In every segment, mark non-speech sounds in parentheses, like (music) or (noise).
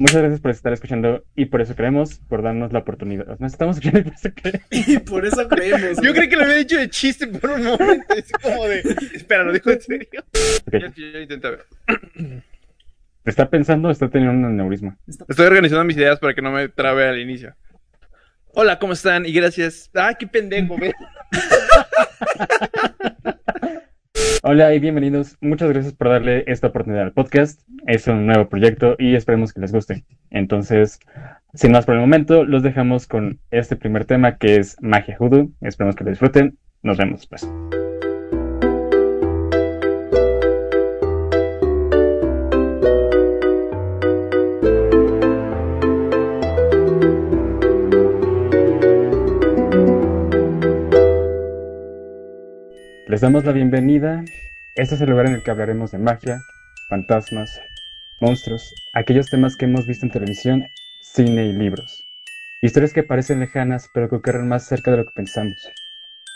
Muchas gracias por estar escuchando y por eso creemos, por darnos la oportunidad. Nos estamos escuchando (laughs) y por eso creemos. Y por eso creemos. Yo creí que lo había dicho de chiste por un momento. Es como de. Espera, ¿lo dijo en serio? Ok. Ya, ya intenté ver. Está pensando o está teniendo un aneurisma. Estoy organizando mis ideas para que no me trabe al inicio. Hola, ¿cómo están? Y gracias. ¡Ah, qué pendejo! (laughs) Hola y bienvenidos. Muchas gracias por darle esta oportunidad al podcast. Es un nuevo proyecto y esperemos que les guste. Entonces, sin más por el momento, los dejamos con este primer tema que es magia hoodoo. Esperemos que lo disfruten. Nos vemos pues. Les damos la bienvenida. Este es el lugar en el que hablaremos de magia, fantasmas, monstruos, aquellos temas que hemos visto en televisión, cine y libros. Historias que parecen lejanas pero que ocurren más cerca de lo que pensamos.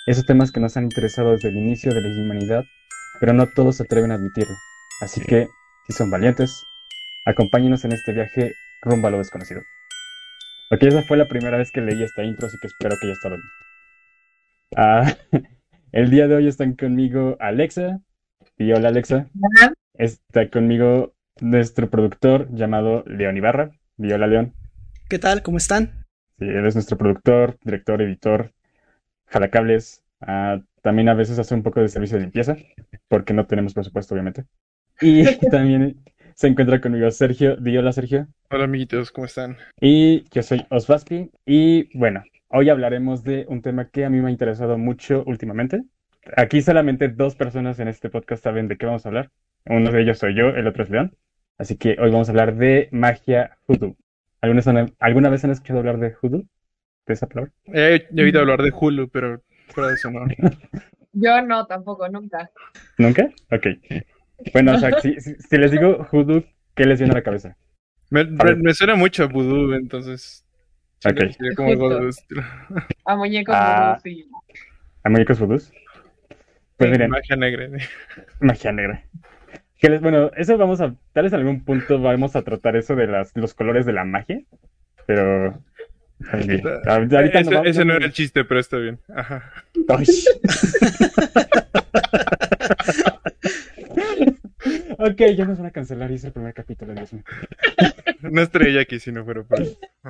Esos temas que nos han interesado desde el inicio de la humanidad, pero no todos se atreven a admitirlo. Así que, si son valientes, acompáñenos en este viaje rumbo a lo desconocido. Ok, esa fue la primera vez que leí esta intro, así que espero que ya estaba bien. Ah, (laughs) el día de hoy están conmigo Alexa. Y hola Alexa. Está conmigo nuestro productor llamado León Ibarra. Y hola León. ¿Qué tal? ¿Cómo están? Sí, él es nuestro productor, director, editor, jalacables. Ah, también a veces hace un poco de servicio de limpieza, porque no tenemos presupuesto, obviamente. Y (laughs) también se encuentra conmigo Sergio. Di hola Sergio. Hola, amiguitos, ¿cómo están? Y yo soy Osvaspi. Y bueno, hoy hablaremos de un tema que a mí me ha interesado mucho últimamente. Aquí solamente dos personas en este podcast saben de qué vamos a hablar. Uno de ellos soy yo, el otro es León. Así que hoy vamos a hablar de magia hoodoo. ¿Alguna vez han, ¿alguna vez han escuchado hablar de hoodoo? ¿De esa palabra? He, he oído hablar de Hulu, pero fuera de eso no. (laughs) Yo no, tampoco, nunca. ¿Nunca? Ok. Bueno, o sea, si, si- si les digo hoodoo, ¿qué les viene a la cabeza? Me, me, me suena mucho a Voodoo, entonces. Sí, Ok. sería como algo de estilo. A muñecos Ah. vudú, sí. ¿A muñecos voodoos? Pues miren, Magia negra. magia negra. Que les- bueno, eso vamos a, tal vez en algún punto vamos a tratar eso de las, los colores de la magia, pero... Ahorita no Ese, vamos- ese no era el chiste, pero está bien. Ajá. (laughs) Ok, ya nos van a cancelar y es el primer capítulo, Dios mío. No estaría aquí si no fuera por.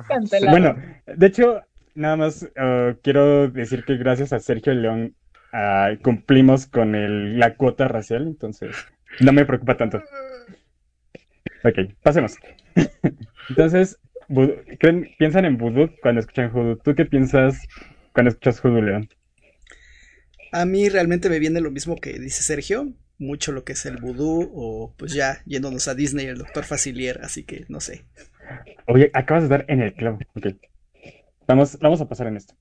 Cancelado. Bueno, de hecho, nada más eh, quiero decir que gracias a Sergio León ah, cumplimos con el, la cuota racial, entonces no me preocupa tanto. Ok, pasemos. (laughs) Entonces, vudú- ¿creen- ¿piensan en vudú cuando escuchan hoodoo? ¿Tú qué piensas cuando escuchas hoodoo, León? A mí realmente me viene lo mismo que dice Sergio, mucho lo que es el vudú o pues ya yéndonos a Disney el Doctor Facilier, así que no sé. Oye, acabas de dar en el clavo. Ok. Vamos, vamos a pasar en esto.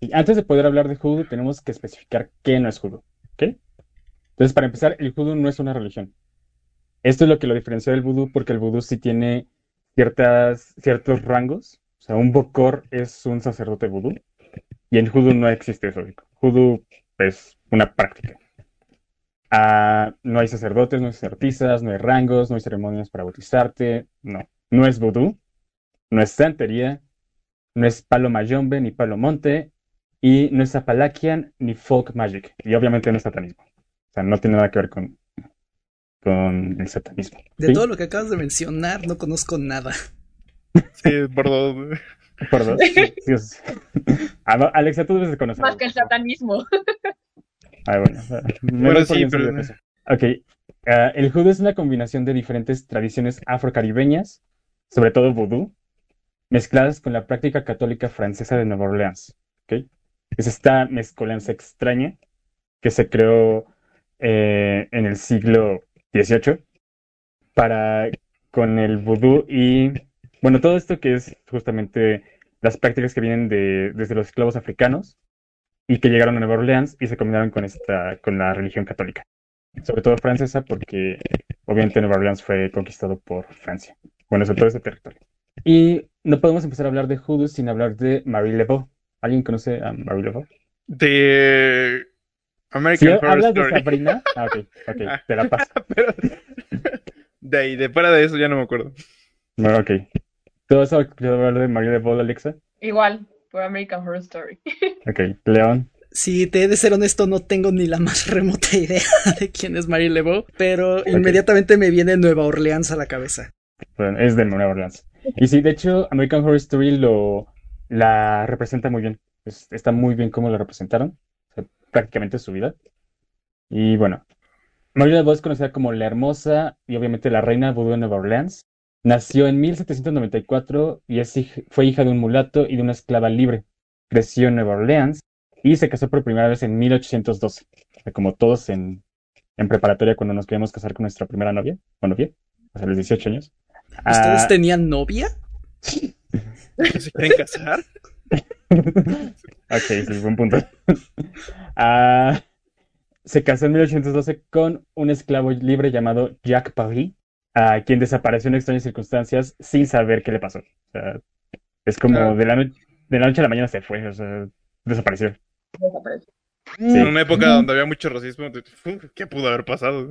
Y antes de poder hablar de hoodoo, tenemos que especificar qué no es hoodoo. ¿Ok? Entonces, para empezar, el hoodoo no es una religión. Esto es lo que lo diferencia del vudú, porque el vudú sí tiene ciertas, ciertos rangos. O sea, un bokor es un sacerdote vudú. Y en hoodoo no existe eso. Hoodoo es una práctica. Ah, no hay sacerdotes, no hay sacerdotisas, no hay rangos, no hay ceremonias para bautizarte. No. No es vudú, no es santería, no es palo mayombe ni palo monte, y no es apalachian ni folk magic. Y obviamente no es satanismo. O sea, no tiene nada que ver con, con el satanismo. De ¿sí? todo lo que acabas de mencionar, no conozco nada. Sí, por dos. Por dos. Sí, sí, sí. (laughs) Ah, Alexa, tú debes de conocer. Más que el satanismo. Ah, bueno. (laughs) Sí, pero-. Ok. ah, el hoodoo es una combinación de diferentes tradiciones afrocaribeñas, sobre todo vudú, mezcladas con la práctica católica francesa de Nueva Orleans. ¿ok? Es esta mezcolanza extraña que se creó eh, en el siglo XVIII para con el vudú y, bueno, todo esto que es justamente las prácticas que vienen de, desde los esclavos africanos y que llegaron a Nueva Orleans y se combinaron con esta, con la religión católica. Sobre todo francesa, porque obviamente Nueva Orleans fue conquistado por Francia. Bueno, sobre todo ese territorio. Y no podemos empezar a hablar de Hoodoo sin hablar de Marie Laveau. ¿Alguien conoce a Marie Laveau? De American Horror hablas de Story. Sabrina, (laughs) ah, ok, ok, te la paso. (laughs) Pero de ahí, de fuera de eso ya no me acuerdo. Bueno, ok. ¿Tú vas a hablar de de Ball, Alexa? Igual, por American Horror Story. (laughs) Ok. León. Si te he de ser honesto, no tengo ni la más (laughs) remota idea de quién es Marie Laveau, pero inmediatamente me viene Nueva Orleans a la cabeza. Bueno, es de Nueva Orleans. Y sí, de hecho, American Horror Story lo la representa muy bien. Es- está muy bien cómo la representaron. O sea, prácticamente su vida. Y bueno, de Ball es conocida como la hermosa y obviamente la reina vudú de Nueva Orleans. Nació en 1794 y es fue hija de un mulato y de una esclava libre. Creció en Nueva Orleans y se casó por primera vez en 1812. O sea, como todos en, en preparatoria cuando nos queríamos casar con nuestra primera novia, o novia, o sea, los 18 años. ¿Ustedes Ah, tenían novia? ¿Se quieren casar? (laughs) Ok, sí, buen punto. (laughs) Ah, se casó en 1812 con un esclavo libre llamado Jacques Paris, a quien desapareció en extrañas circunstancias sin saber qué le pasó. O sea, es como Ah. de la, no- de la noche a la mañana se fue, o sea, desapareció. Desapareció. En Sí. una época donde había mucho racismo, ¿qué pudo haber pasado?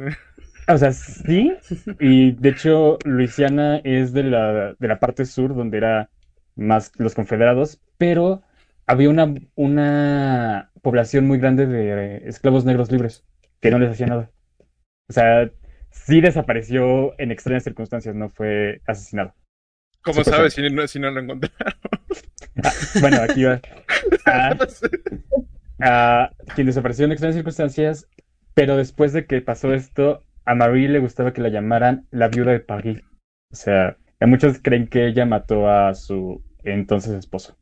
O sea, sí, y de hecho Luisiana es de la, de la parte sur donde era más los confederados, pero había una, una población muy grande de esclavos negros libres que no les hacía nada. O sea, sí desapareció en extrañas circunstancias, no fue asesinado. ¿Cómo sabes si no, si no lo encontraron? (laughs) Ah, bueno, aquí va. (laughs) Ah, a quien desapareció en extrañas circunstancias, pero después de que pasó esto, a Marie le gustaba que la llamaran la viuda de Paris. O sea, muchos creen que ella mató a su entonces esposo.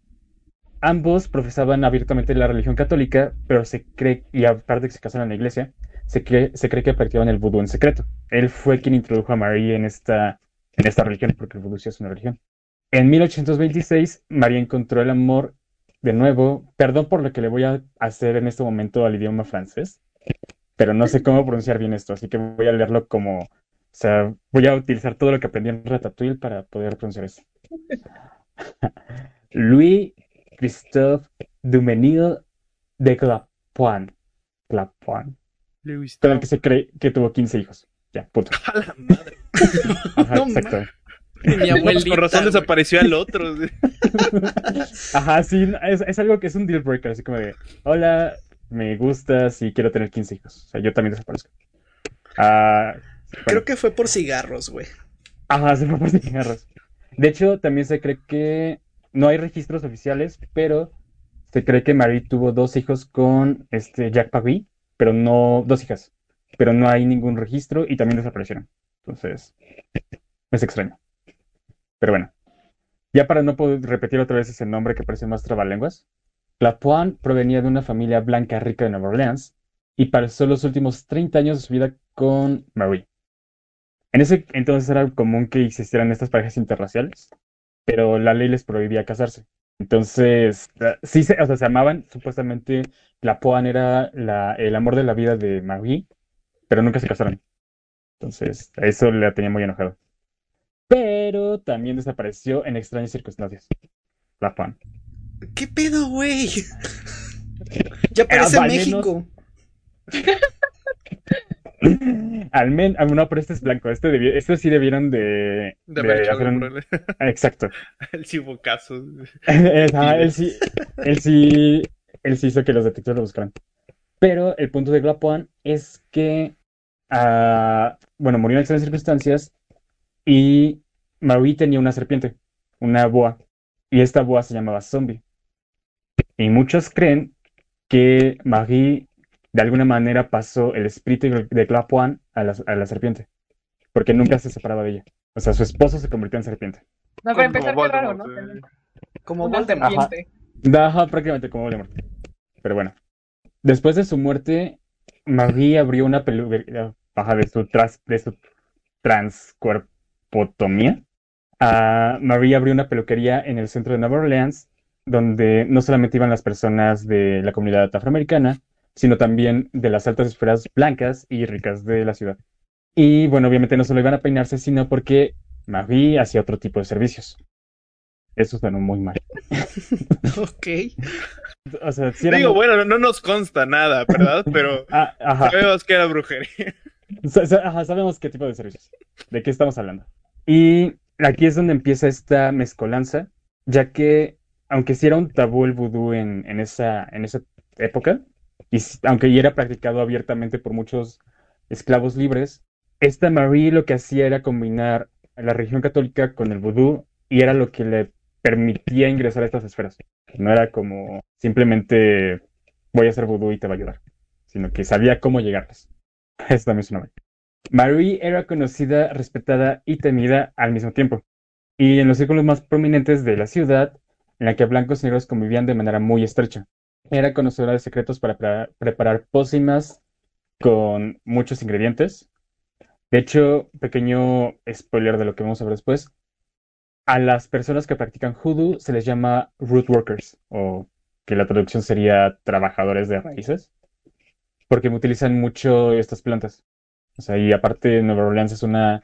Ambos profesaban abiertamente la religión católica, pero se cree, y aparte que se casaron en la iglesia, se cree, se cree que practicaban el vudú en secreto. Él fue quien introdujo a Marie en esta, en esta religión, porque el vudú sí es una religión. En 1826, María encontró el amor de nuevo. Perdón por lo que le voy a hacer en este momento al idioma francés, pero no sé cómo pronunciar bien esto, así que voy a leerlo como, o sea, voy a utilizar todo lo que aprendí en Ratatouille para poder pronunciar esto. (laughs) Louis Christophe Dumenil de Clapoin. Clapoin. Lewis Con el que se cree que tuvo 15 hijos. Ya, punto. (laughs) A la madre. Ajá, No exacto. Mi Pues abuelita. con razón güey. desapareció al otro. Ajá, sí, es, es algo que es un deal breaker, así como de, hola, me gustas y quiero tener 15 hijos. O sea, yo también desaparezco. Ah, bueno, Creo que fue por cigarros, güey. ajá, se fue por cigarros. De hecho, también se cree que no hay registros oficiales, pero se cree que Marie tuvo dos hijos con este Jack Paris, pero no, dos hijas, pero no hay ningún registro y también desaparecieron. Entonces, es extraño. Pero bueno, ya para no poder repetir otra vez ese nombre que parece más trabalenguas, Clapoin provenía de una familia blanca rica de Nueva Orleans y pasó los últimos 30 años de su vida con Marie. En ese entonces era común que existieran estas parejas interraciales, pero la ley les prohibía casarse. Entonces, eh, sí, se, o sea, se amaban, supuestamente Clapoin era la- el amor de la vida de Marie, pero nunca se casaron. Entonces, a eso la tenía muy enojado. Pero también desapareció en extrañas circunstancias. Clapoin. ¿Qué pedo, güey? (laughs) Ya parece Ah, al menos- México. Al menos, no, pero este es blanco. Este, debi- este sí debieron de, De de hacer un-. Ah, (laughs) Exacto. (laughs) (laughs) Él sí hubo casos. Es- ah, él sí, él sí, él sí hizo que los detectives lo buscaran. Pero el punto de Glapuan es que, ah, bueno, murió en extrañas circunstancias y Marie tenía una serpiente, una boa, y esta boa se llamaba Zombie. Y muchos creen que Marie de alguna manera pasó el espíritu de Glapuan a la, a la serpiente, porque nunca se separaba de ella. O sea, su esposo se convirtió en serpiente. No, para empezar, qué raro, ¿no? Como Voldemort. serpiente. Ajá, prácticamente como Voldemort. Pero bueno. Después de su muerte, Marie abrió una peluquería baja de su, tras, de su transcuerpotomía. Ah, Marie abrió una peluquería en el centro de Nueva Orleans, donde no solamente iban las personas de la comunidad afroamericana, sino también de las altas esferas blancas y ricas de la ciudad. Y bueno, obviamente no solo iban a peinarse, sino porque Marie hacía otro tipo de servicios. Eso suena muy mal. (laughs) Ok. O sea, era Digo, muy- bueno, no, no nos consta nada, ¿verdad? Pero (laughs) Ah, ajá. sabemos que era brujería. Ajá, sabemos qué tipo de servicios. ¿De qué estamos hablando? Y aquí es donde empieza esta mezcolanza, ya que aunque sí era un tabú el vudú en, en esa, en esa época, aunque ya era practicado abiertamente por muchos esclavos libres, esta Marie lo que hacía era combinar la religión católica con el vudú y era lo que le permitía ingresar a estas esferas. No era como simplemente voy a hacer vudú y te va a ayudar, sino que sabía cómo llegarles. (laughs) Eso también es una. Marie era conocida, respetada y temida al mismo tiempo. Y en los círculos más prominentes de la ciudad, en la que blancos y negros convivían de manera muy estrecha. Era conocedora de secretos para pre- preparar pócimas con muchos ingredientes. De hecho, pequeño spoiler de lo que vamos a ver después. A las personas que practican hoodoo se les llama root workers, o que la traducción sería trabajadores de raíces, porque utilizan mucho estas plantas. O sea, y aparte Nueva Orleans es una,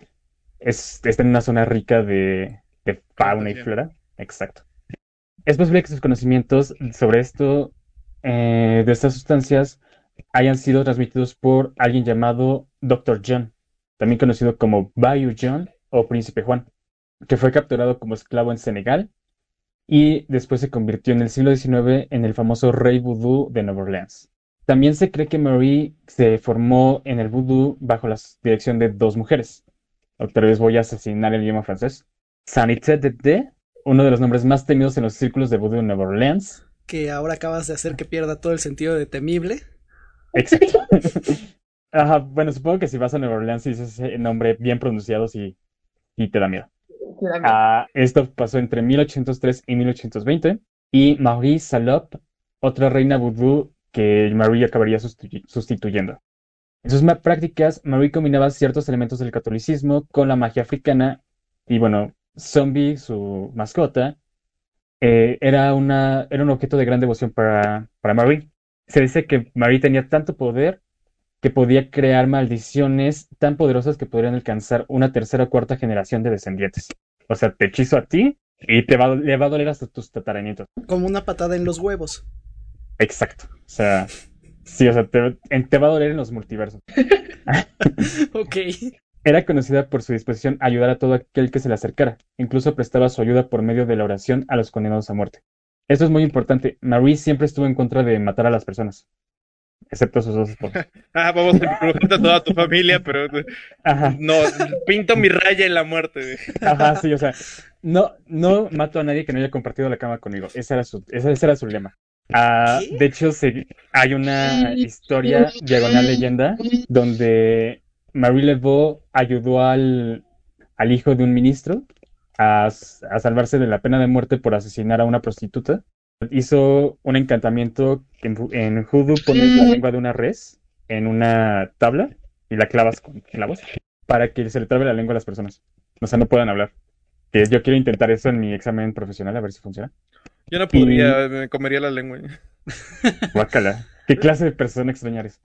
es, está en una zona rica de, de fauna y flora. Exacto. Es posible que sus conocimientos sobre esto, eh, de estas sustancias, hayan sido transmitidos por alguien llamado Dr. John, también conocido como Bayou John o Príncipe Juan, que fue capturado como esclavo en Senegal y después se convirtió en el siglo XIX en el famoso rey vudú de Nueva Orleans. También se cree que Marie se formó en el vudú bajo la dirección de dos mujeres. Otra vez voy a asesinar el idioma francés. Sanité de D, uno de los nombres más temidos en los círculos de vudú de Nueva Orleans. Que ahora acabas de hacer que pierda todo el sentido de temible. Exacto. (laughs) Ajá, bueno, supongo que si vas a Nueva Orleans y dices ese nombre bien pronunciado, sí, sí te da miedo. Da miedo. Ah, esto pasó entre 1803 y 1820 y Marie Salop, otra reina vudú que Marie acabaría sustitu- sustituyendo. En sus prácticas, Marie combinaba ciertos elementos del catolicismo con la magia africana y bueno, Zombie, su mascota, eh, era una, era un objeto de gran devoción para, para Marie. Se dice que Marie tenía tanto poder que podía crear maldiciones tan poderosas que podrían alcanzar una tercera o cuarta generación de descendientes. O sea, te hechizo a ti y te va, a- le va a doler hasta tus tataranietos. Como una patada en los huevos. Exacto. O sea, sí, o sea, te, te va a doler en los multiversos. (laughs) Ok. Era conocida por su disposición a ayudar a todo aquel que se le acercara. Incluso prestaba su ayuda por medio de la oración a los condenados a muerte. Esto es muy importante. Marie siempre estuvo en contra de matar a las personas. Excepto a sus dos esposos. (laughs) Ah, vamos a incluir a toda tu familia, pero Ajá. no, pinto mi raya en la muerte. Ajá, sí, o sea, no, no mato a nadie que no haya compartido la cama conmigo. Ese era su, ese, ese era su lema. Ah, de hecho, se- hay una historia, diagonal leyenda, donde Marie Laveau ayudó al, al hijo de un ministro a, salvarse de la pena de muerte por asesinar a una prostituta. Hizo un encantamiento que en, en Hoodoo pones la lengua de una res en una tabla y la clavas con clavos para que se le trabe la lengua a las personas. O sea, no puedan hablar. Que yo quiero intentar eso en mi examen profesional a ver si funciona. Yo no podría, me comería la lengua. Guácala. ¿Qué clase de persona extraña eres?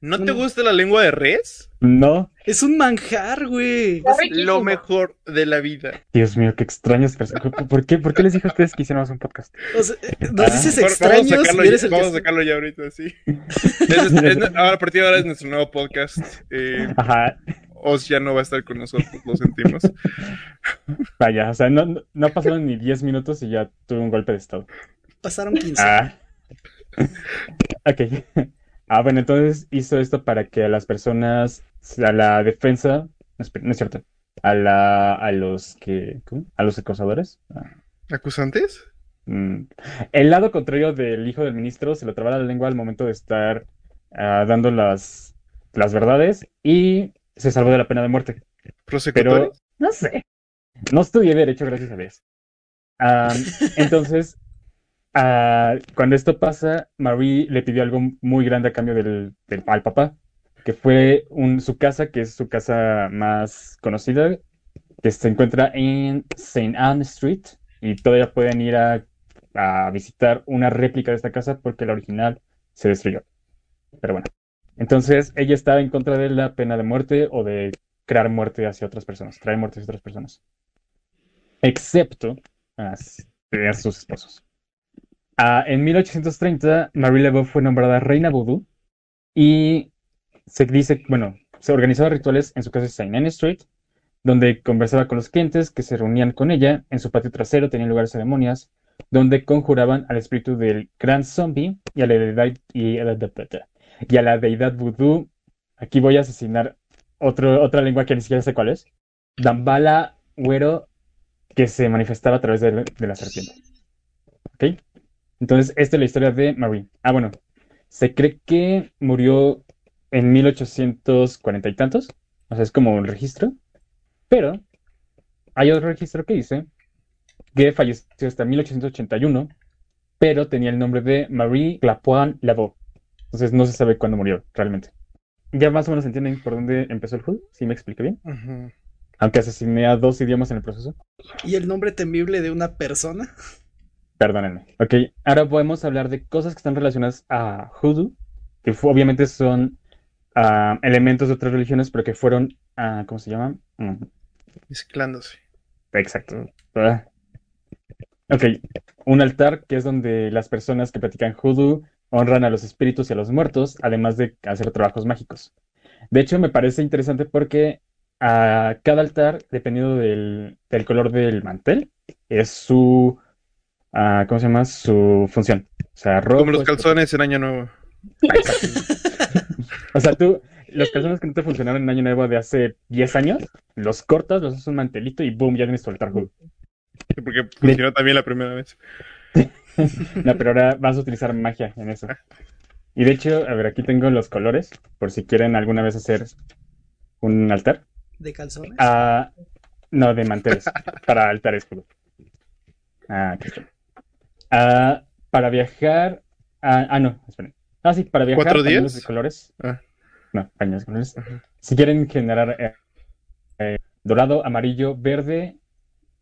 ¿No te gusta la lengua de res? No, Es un manjar, güey. Está Lo mejor de la vida. Dios mío, qué extrañas personas. ¿Por qué, ¿Por qué les dije a ustedes que hiciéramos un podcast? O sea, eh, nos Ah. dices extraños vamos a sacarlo, ya, vamos a sacarlo ya ahorita, sí. (laughs) Es- es- ahora, a partir de ahora es nuestro nuevo podcast. Eh, Ajá, Oz ya no va a estar con nosotros, lo sentimos. vaya, o sea, no, no, no pasaron ni 10 minutos y ya tuve un golpe de estado. Pasaron 15. Ah. Ok. Ah, bueno, entonces hizo esto para que a las personas, a la defensa, no es, cierto, a la, a los que, ¿cómo? A los acosadores. Ah, ¿Acusantes? mm. El lado contrario del hijo del ministro se lo trababa la lengua al momento de estar ah, dando las, las verdades y se salvó de la pena de muerte. Pero, no sé. No estudié derecho, gracias a Dios. Ah, entonces, ah, cuando esto pasa, Marie le pidió algo muy grande a cambio del, al papá, que fue un, su casa, que es su casa más conocida, que se encuentra en St. Anne Street, y todavía pueden ir a, visitar una réplica de esta casa porque la original se destruyó. Pero bueno. Entonces, ella estaba en contra de la pena de muerte o de crear muerte hacia otras personas, traer muerte hacia otras personas. Excepto a, s- a sus esposos. Ah, en 1830, Marie Laveau fue nombrada reina vudú y se dice, bueno, se organizaba rituales en su casa de St. Anne Street donde conversaba con los clientes que se reunían con ella. En su patio trasero tenían lugar ceremonias donde conjuraban al espíritu del gran zombie y a la deidad, y a la, y a la deidad vudú. Aquí voy a asesinar otra lengua que ni siquiera sé cuál es. Dambala Güero, que se manifestaba a través de, de la serpiente. ¿Ok? Entonces, esta es la historia de Marie. Ah, bueno. Se cree que murió en 1840 y tantos. O sea, es como un registro. Pero hay otro registro que dice que falleció hasta 1881, pero tenía el nombre de Marie Clapoin Lavaux. Entonces no se sabe cuándo murió realmente. Ya más o menos entienden por dónde empezó el hood, si me explico bien. Aunque asesiné a dos idiomas en el proceso. ¿Y el nombre temible de una persona? Perdónenme. Ok, ahora podemos hablar de cosas que están relacionadas a Hoodoo, que obviamente son ah, elementos de otras religiones, pero que fueron, ah, ¿cómo se llama? Mm, Mezclándose. exacto. Ah. Ok, un altar que es donde las personas que practican Hoodoo honran a los espíritus y a los muertos, además de hacer trabajos mágicos. De hecho, me parece interesante porque a cada altar, dependiendo del, del color del mantel, es su, ¿cómo se llama? Su función. O sea, rojo Como los es- calzones en Año Nuevo. O sea, tú, las personas que no te funcionaron en Año Nuevo de hace 10 años, los cortas, los haces un mantelito y boom, ya tienes tu altar Hoodoo. Porque funcionó también la primera vez. (laughs) No, pero ahora vas a utilizar magia en eso. Y de hecho, a ver, aquí tengo los colores, por si quieren alguna vez hacer un altar. ¿De calzones? Ah, no, de manteles, para altar escudo. Ah, aquí está. Ah, para viajar. Ah, ah, no, esperen. Ah, sí, para viajar. ¿Cuatro días? de colores. Ah. No, pañuelos de colores. Ajá. Si quieren generar eh, eh, dorado, amarillo, verde.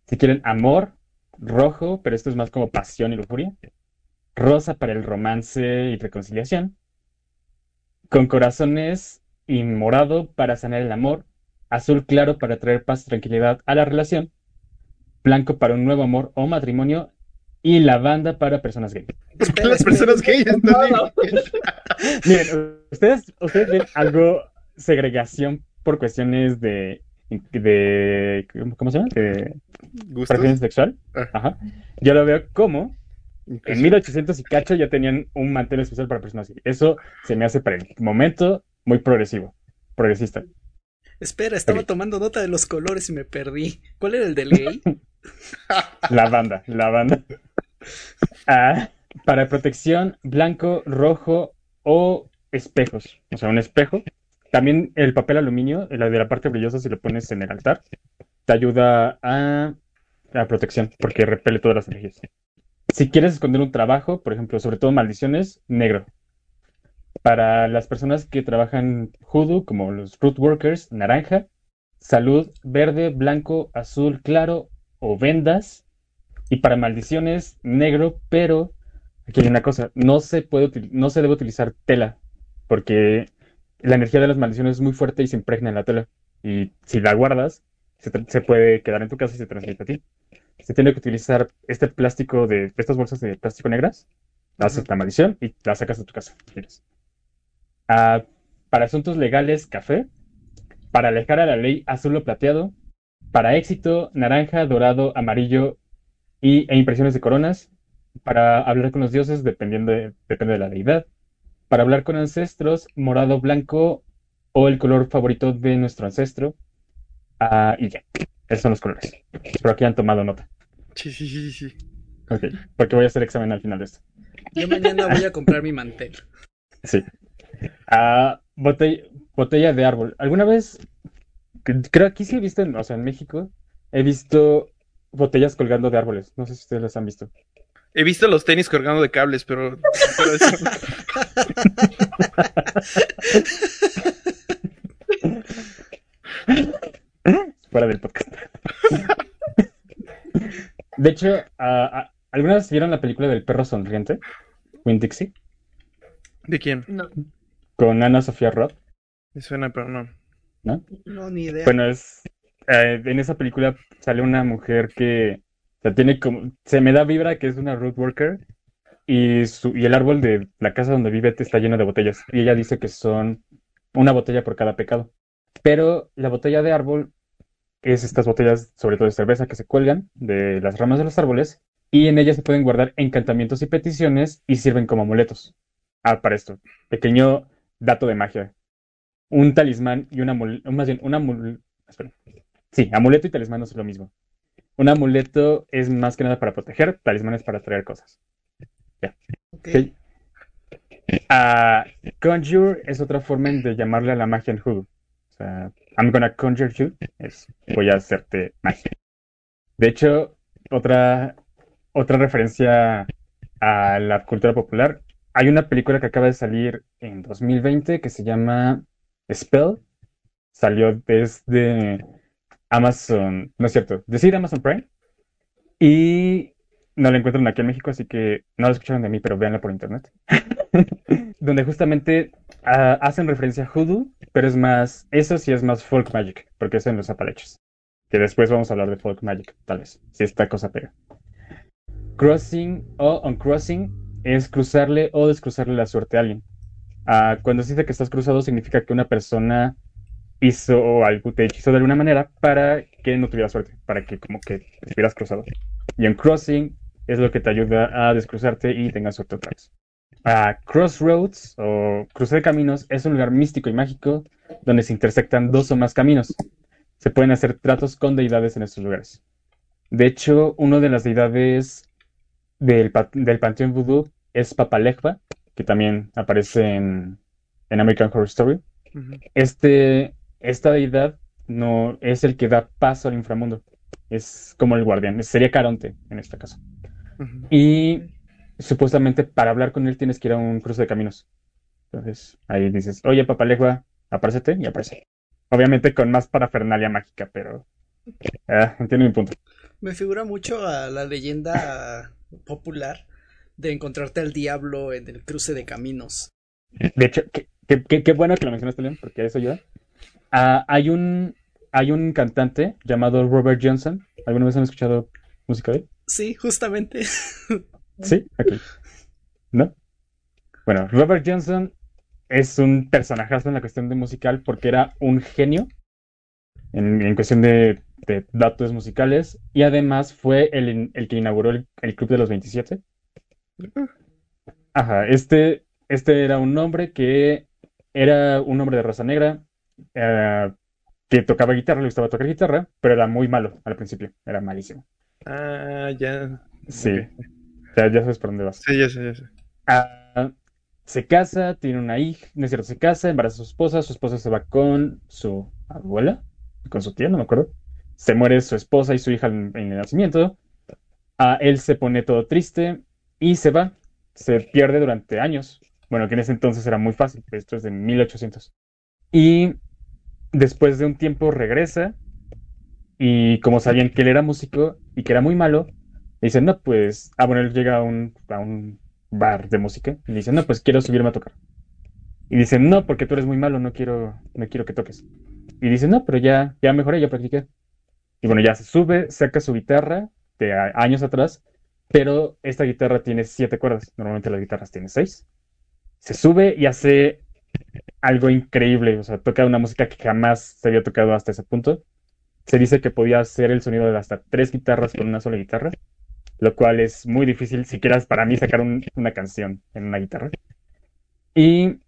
Si quieren amor, rojo, pero esto es más como pasión y lujuria. Rosa para el romance y reconciliación. Con corazones y morado para sanar el amor. Azul claro para traer paz y tranquilidad a la relación. Blanco para un nuevo amor o matrimonio. Y lavanda para personas gay. ¿Por qué Espera, las personas gays (laughs) No. Miren, ustedes, ustedes ven algo segregación por cuestiones de, de ¿cómo se llama? De ¿Gustos? preferencia sexual. Ah. Ajá. Yo lo veo como en Incluso- 1800 y cacho ya tenían un mantel especial para personas gay. Eso se me hace para el momento muy progresivo, progresista. Espera, estaba tomando nota de los colores y me perdí. ¿Cuál era el del gay? (laughs) La banda, la banda. (laughs) Ah, para protección, blanco, rojo o espejos. O sea, un espejo. También el papel aluminio, la de la parte brillosa, si lo pones en el altar, te ayuda a la protección, porque repele todas las energías. Si quieres esconder un trabajo, por ejemplo, sobre todo maldiciones, negro. Para las personas que trabajan hoodoo, como los root workers, naranja. Salud, verde, blanco, azul claro o vendas. Y para maldiciones, negro, pero aquí hay una cosa, no se puede no se debe utilizar tela, porque la energía de las maldiciones es muy fuerte y se impregna en la tela. Y si la guardas, se, puede quedar en tu casa y se transmite a ti. Se tiene que utilizar este plástico de, estas bolsas de plástico negras, haces la maldición y la sacas de tu casa. Ah, para asuntos legales, café. Para alejar a la ley, azul o plateado. Para éxito, naranja, dorado, amarillo y, e impresiones de coronas. Para hablar con los dioses, dependiendo de- depende de la deidad. Para hablar con ancestros, morado, blanco o el color favorito de nuestro ancestro. Ah, y ya, esos son los colores. Espero que hayan tomado nota. Sí, sí, sí, sí. sí. Ok, porque voy a hacer examen al final de esto. Yo mañana voy a comprar mi mantel. Sí. Ah, botella, botella de árbol. ¿Alguna vez? cre- Creo aquí sí he visto, en- o sea, en México, he visto botellas colgando de árboles. No sé si ustedes las han visto. He visto los tenis colgando de cables, pero... pero eso- (laughs) Fuera del podcast. De hecho, ah, ¿alguna vez vieron la película del perro sonriente? Winn Dixie, ¿De quién? No. con Ana Sofía Roth, Me suena, pero no. ¿no? No, ni idea. Bueno, es eh, en esa película sale una mujer que tiene como se me da vibra que es una root worker y su y el árbol de la casa donde vive está lleno de botellas y ella dice que son una botella por cada pecado. Pero la botella de árbol es estas botellas, sobre todo de cerveza, que se cuelgan de las ramas de los árboles y en ellas se pueden guardar encantamientos y peticiones y sirven como amuletos. Ah, para esto, pequeño dato de magia. Un talismán y un amuleto, más bien, un amuleto, Sí, amuleto y talismán no es lo mismo. Un amuleto es más que nada para proteger, talismán es para traer cosas. Ya. Ok. Ok. Ah, conjure es otra forma de llamarle a la magia en juego. O sea, I'm gonna conjure you es voy a hacerte magia. De hecho, otra, otra referencia a la cultura popular. Hay una película que acaba de salir en 2020 que se llama Spell. Salió desde Amazon, no es cierto, decir Amazon Prime. Y no la encuentran aquí en México, así que no la escucharon de mí, pero véanla por internet. (laughs) Donde justamente ah, hacen referencia a Hoodoo, pero es más, eso sí es más folk magic, porque es en los Apalaches. Que después vamos a hablar de folk magic, tal vez, si esta cosa pega. Crossing o uncrossing es cruzarle o descruzarle la suerte a alguien. Ah, cuando se dice que estás cruzado, significa que una persona hizo algo, te hechizó de alguna manera para que no tuviera suerte, para que como que estuvieras cruzado. Y uncrossing es lo que te ayuda a descruzarte y tengas suerte otra vez. Ah, Crossroads o cruce de caminos es un lugar místico y mágico donde se intersectan dos o más caminos. Se pueden hacer tratos con deidades en estos lugares. De hecho, una de las deidades del, del panteón vudú es Papalejva, que también aparece en, en American Horror Story. Ujú. Este, esta deidad no es el que da paso al inframundo. Es como el guardián. Sería Caronte en este caso. Y supuestamente para hablar con él tienes que ir a un cruce de caminos. Entonces ahí dices, oye, Papalegua, apárcete y aparece. Obviamente con más parafernalia mágica, pero ah, entiendo mi punto. Me figura mucho a la leyenda popular de encontrarte al diablo en el cruce de caminos. De hecho, qué, qué- qué- qué bueno que lo mencionaste, León, porque eso ayuda. Ah, hay un, hay un cantante llamado Robert Johnson. ¿Alguna vez han escuchado música de él? Sí, justamente. Sí, ok. ¿No? Bueno, Robert Johnson es un personajazo en la cuestión de musical porque era un genio en, en cuestión de, de datos musicales y además fue el, el que inauguró el, el Club de los 27. Ajá, este, este era un hombre que era un hombre de raza negra eh, que tocaba guitarra, le gustaba tocar guitarra, pero era muy malo al principio, era malísimo. Ah, ya. Sí, ya, ya sabes por dónde vas. Sí, ya sé, ya sé. Ah, se casa, tiene una hija, no es cierto, se casa, embaraza a su esposa, su esposa se va con su abuela, con su tía, no me acuerdo. Se muere su esposa y su hija en, en el nacimiento. Ah, él se pone todo triste y se va, se pierde durante años. Bueno, que en ese entonces era muy fácil, esto es de 1800. Y después de un tiempo regresa y como sabían que él era músico y que era muy malo, le dicen, no, pues, ah, bueno, él llega a un, a un bar de música y le dicen, no, pues quiero subirme a tocar. Y dicen, no, porque tú eres muy malo, no quiero, no quiero que toques. Y dicen, no, pero ya, ya mejoré, ya practiqué. Y bueno, ya se sube, saca su guitarra de años atrás, pero esta guitarra tiene siete cuerdas. Normalmente las guitarras tienen seis. Se sube y hace algo increíble, o sea, toca una música que jamás se había tocado hasta ese punto. Se dice que podía hacer el sonido de hasta tres guitarras con una sola guitarra, lo cual es muy difícil, si quieras, para mí sacar un- una canción en una guitarra. Y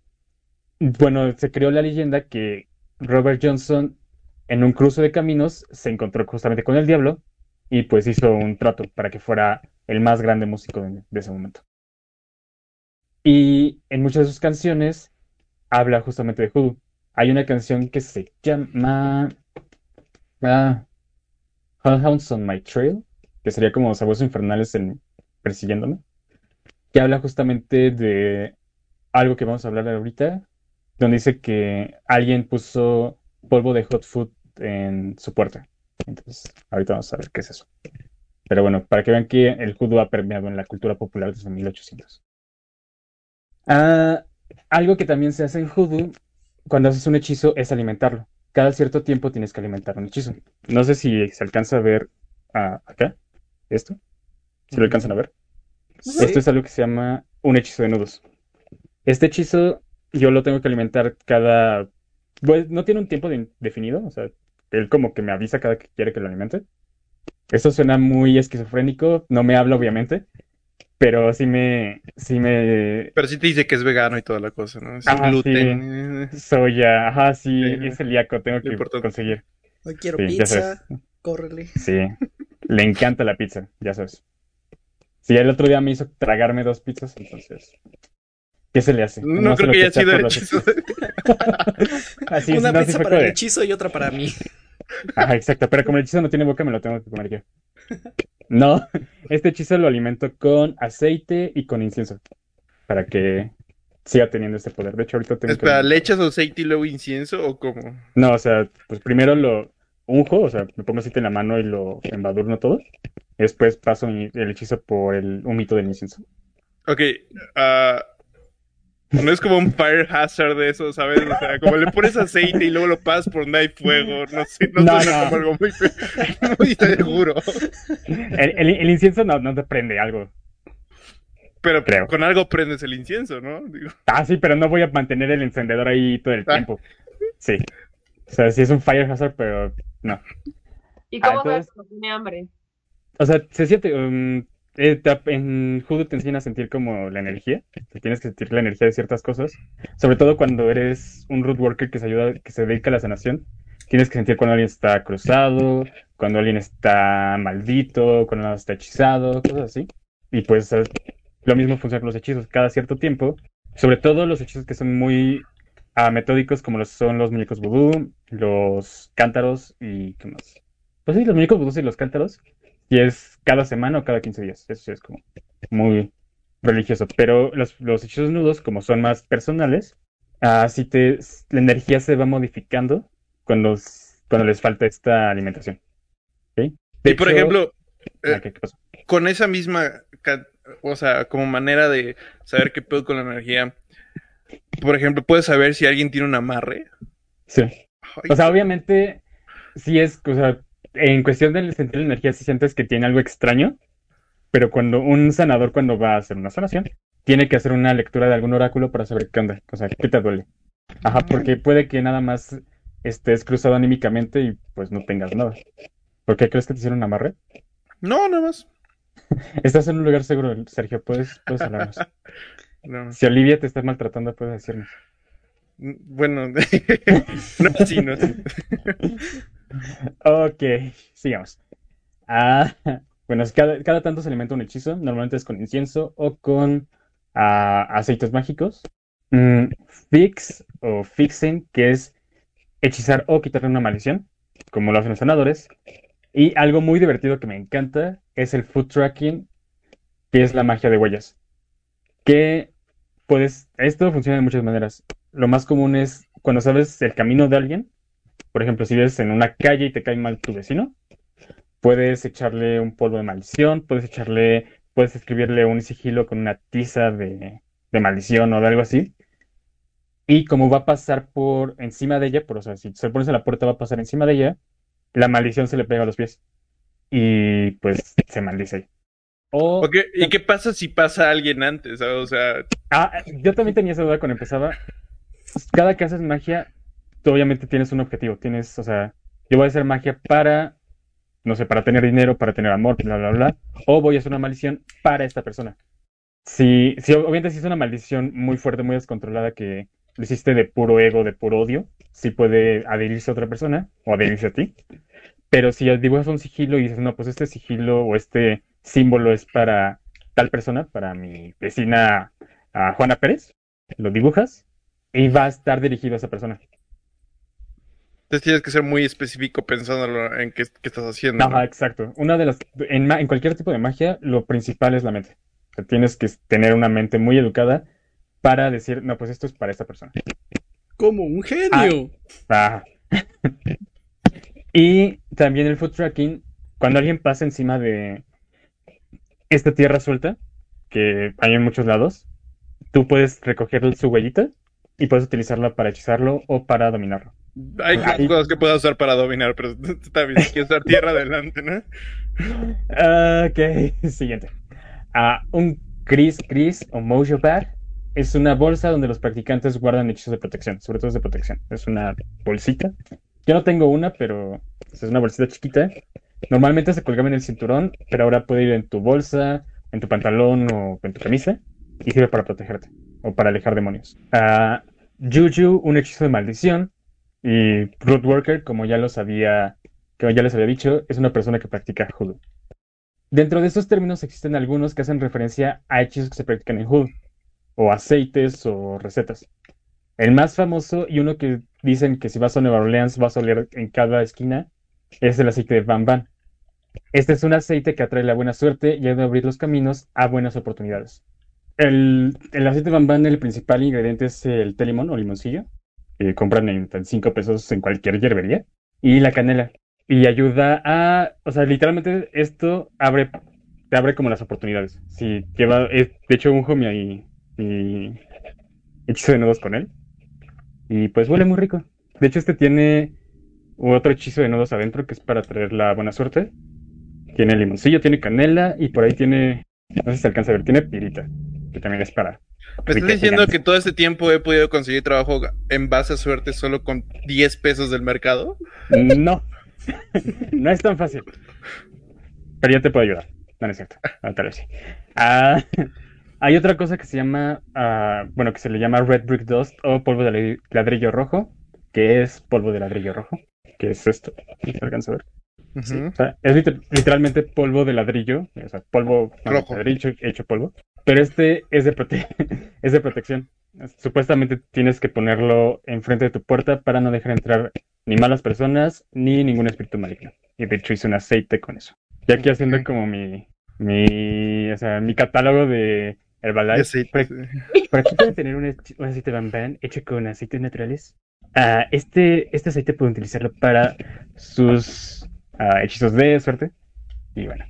bueno, se creó la leyenda que Robert Johnson en un cruce de caminos se encontró justamente con el diablo y pues hizo un trato para que fuera el más grande músico de, de ese momento. Y en muchas de sus canciones habla justamente de Hoodoo. Hay una canción que se llama ah, Hellhounds on My Trail, que sería como Sabuesos Infernales en Persiguiéndome, que habla justamente de algo que vamos a hablar ahorita, donde dice que alguien puso polvo de hot food en su puerta. Entonces, ahorita vamos a ver qué es eso. Pero bueno, para que vean que el judo ha permeado en la cultura popular desde 1800. Ah, algo que también se hace en judo cuando haces un hechizo es alimentarlo. Cada cierto tiempo tienes que alimentar un hechizo. No sé si se alcanza a ver ah, acá, esto. Si lo alcanzan a ver. Sí. Esto es algo que se llama un hechizo de nudos. Este hechizo yo lo tengo que alimentar cada... Pues no tiene un tiempo de- definido, o sea, él como que me avisa cada que quiere que lo alimente. Eso suena muy esquizofrénico, no me habla obviamente, pero sí me, sí me, Pero sí te dice que es vegano y toda la cosa, ¿no? Sin Ah, gluten. soya, ajá, sí, Sí, es celíaco, tengo que importante. conseguir. Hoy quiero Sí, pizza, córrele. Sí, le encanta la pizza, ya sabes. Sí, el otro día me hizo tragarme dos pizzas, entonces, ¿qué se le hace? No creo que haya sido hechizo. (laughs) Así, Una no, pizza para el hechizo y otra para mí. Ajá, exacto, pero como el hechizo no tiene boca, me lo tengo que comer yo. No, este hechizo lo alimento con aceite y con incienso, para que siga teniendo este poder. De hecho, ahorita tengo que... Espera, ¿le echas aceite y luego incienso o cómo? No, o sea, pues primero lo unjo, o sea, me pongo aceite en la mano y lo embadurno todo. Y después paso el hechizo por el humito del incienso. Ok, ah, no es como un fire hazard de eso, ¿sabes? O sea, como le pones aceite y luego lo pasas por donde hay fuego, no sé, no, No, no. como algo muy, (laughs) muy seguro. El, el- el incienso no, no te prende algo. Pero Creo. con algo prendes el incienso, ¿no? Digo, Ah, sí, pero no voy a mantener el encendedor ahí todo el Ah. tiempo. Sí. O sea, sí es un fire hazard, pero no. ¿Y Ah, cómo sabes entonces- cuando tiene hambre? O sea, se siente. um, eh, te- en Hoodoo te enseñan a sentir como la energía. Tienes que sentir la energía de ciertas cosas. Sobre todo cuando eres un root worker que se ayuda, que se dedica a la sanación. Tienes que sentir cuando alguien está cruzado, cuando alguien está maldito, cuando alguien está hechizado, cosas así. Y pues eh, lo mismo funciona con los hechizos. Cada cierto tiempo, sobre todo los hechizos que son muy ah, metódicos, como los son los muñecos vudú, los cántaros y ¿qué más? Pues sí, los muñecos vudú y los cántaros. Y es cada semana o cada 15 días. Eso sí es como muy religioso. Pero los, los hechizos nudos, como son más personales, así te, la energía se va modificando cuando, cuando les falta esta alimentación. Y por hecho- ejemplo, eh, Ah, ¿qué- qué pasó? con esa misma, o sea, como manera de saber qué pedo con la energía, por ejemplo, puedes saber si alguien tiene un amarre. Sí. Ay, O sea, obviamente, sí es, o sea, en cuestión del sentir la energía, sí sientes que tiene algo extraño, pero cuando un sanador, cuando va a hacer una sanación, tiene que hacer una lectura de algún oráculo para saber qué onda, o sea, qué te duele. Ajá, porque puede que nada más estés cruzado anímicamente y pues no tengas nada. ¿Por qué crees que te hicieron un amarre? no, nada más. (laughs) Estás en un lugar seguro, Sergio, puedes, puedes hablarnos. (laughs) No. Si Olivia te está maltratando, puedes decirnos. Bueno, (laughs) no, sí, no. sí. Ok, sigamos. Ah, bueno, cada, cada tanto se alimenta un hechizo. Normalmente es con incienso o con ah, aceites mágicos. Mm, fix o fixing, que es hechizar o quitarle una maldición, como lo hacen los sanadores. Y algo muy divertido que me encanta es el foot tracking, que es la magia de huellas. Que puedes, esto funciona de muchas maneras. Lo más común es cuando sabes el camino de alguien. Por ejemplo, si ves en una calle y te cae mal tu vecino, puedes echarle un polvo de maldición, puedes echarle, puedes escribirle un sigilo con una tiza de, de maldición o de algo así. Y como va a pasar por encima de ella, por, o sea, si se pones en la puerta va a pasar encima de ella, la maldición se le pega a los pies. Y pues se maldice ahí. O, Ok, ¿Y qué pasa si pasa alguien antes? O sea, Ah, yo también tenía esa duda cuando empezaba. Cada que haces magia, obviamente tienes un objetivo. Tienes, o sea, yo voy a hacer magia para, no sé, para tener dinero, para tener amor, bla, bla, bla. O voy a hacer una maldición para esta persona. Si, si obviamente si es una maldición muy fuerte, muy descontrolada que lo hiciste de puro ego, de puro odio, sí puede adherirse a otra persona o adherirse a ti. Pero si dibujas un sigilo y dices, no, pues este sigilo o este símbolo es para tal persona, para mi vecina a Juana Pérez, lo dibujas y va a estar dirigido a esa persona. Entonces tienes que ser muy específico pensándolo en qué, qué estás haciendo. ¿no? Ajá, exacto. Una de las, en, ma- en cualquier tipo de magia, lo principal es la mente. O sea, tienes que tener una mente muy educada para decir, no, pues esto es para esta persona. Como un genio. Ajá. Y también el foot tracking, cuando alguien pasa encima de esta tierra suelta, que hay en muchos lados, tú puedes recoger su huellita y puedes utilizarla para hechizarlo o para dominarlo. Hay cosas que puedas usar para dominar, pero (laughs) está bien, hay que usar tierra adelante, ¿no? Ok, (laughs) siguiente. Ah, un Chris Chris o Mojo Bag es una bolsa donde los practicantes guardan hechizos de protección, sobre todo es de protección. Es una bolsita Yo no tengo una, pero es una bolsita chiquita. Normalmente se colgaba en el cinturón, pero ahora puede ir en tu bolsa, en tu pantalón o en tu camisa y sirve para protegerte o para alejar demonios. Uh, Juju, un hechizo de maldición. Y Rootworker, como ya lo sabía, como ya les había dicho, es una persona que practica Hoodoo. Dentro de estos términos existen algunos que hacen referencia a hechizos que se practican en Hoodoo, o aceites o recetas. El más famoso y uno que dicen que si vas a Nueva Orleans vas a oler en cada esquina es el aceite de Van. Este es un aceite que atrae la buena suerte y ayuda a abrir los caminos a buenas oportunidades. El, aceite de Van, el principal ingrediente es el telimón o limoncillo, que compran en 5 pesos en cualquier hierbería, y la canela. Y ayuda a, o sea, literalmente esto abre, te abre como las oportunidades. Si lleva, de hecho, un homie ahí y hechizo de nudos con él. Y pues huele muy rico. De hecho, este tiene otro hechizo de nudos adentro que es para traer la buena suerte. Tiene limoncillo, tiene canela y por ahí tiene, no sé si se alcanza a ver, tiene pirita, que también es para... ¿Me estás diciendo que todo este tiempo he podido conseguir trabajo en base a suerte solo con 10 pesos del mercado? No, (laughs) no es tan fácil. Pero yo te puedo ayudar. No, no es cierto. No, tal vez sí. Ah, (laughs) hay otra cosa que se llama, uh, bueno, que se le llama Red Brick Dust o polvo de ladrillo rojo, que es polvo de ladrillo rojo, que es esto, ¿se alcanza a ver? Sí, o sea, es literalmente polvo de ladrillo, o sea, polvo rojo. ladrillo hecho polvo, pero este es de, prote (laughs) es de protección. Supuestamente tienes que ponerlo enfrente de tu puerta para no dejar entrar ni malas personas ni ningún espíritu maligno. Y de hecho hice un aceite con eso. Y aquí haciendo como mi, mi, o sea, mi catálogo de Herbalife. Por, aquí pueden tener un, aceite Van Van hecho con aceites naturales. Uh, este, este aceite pueden utilizarlo para sus uh, hechizos de suerte. Y bueno.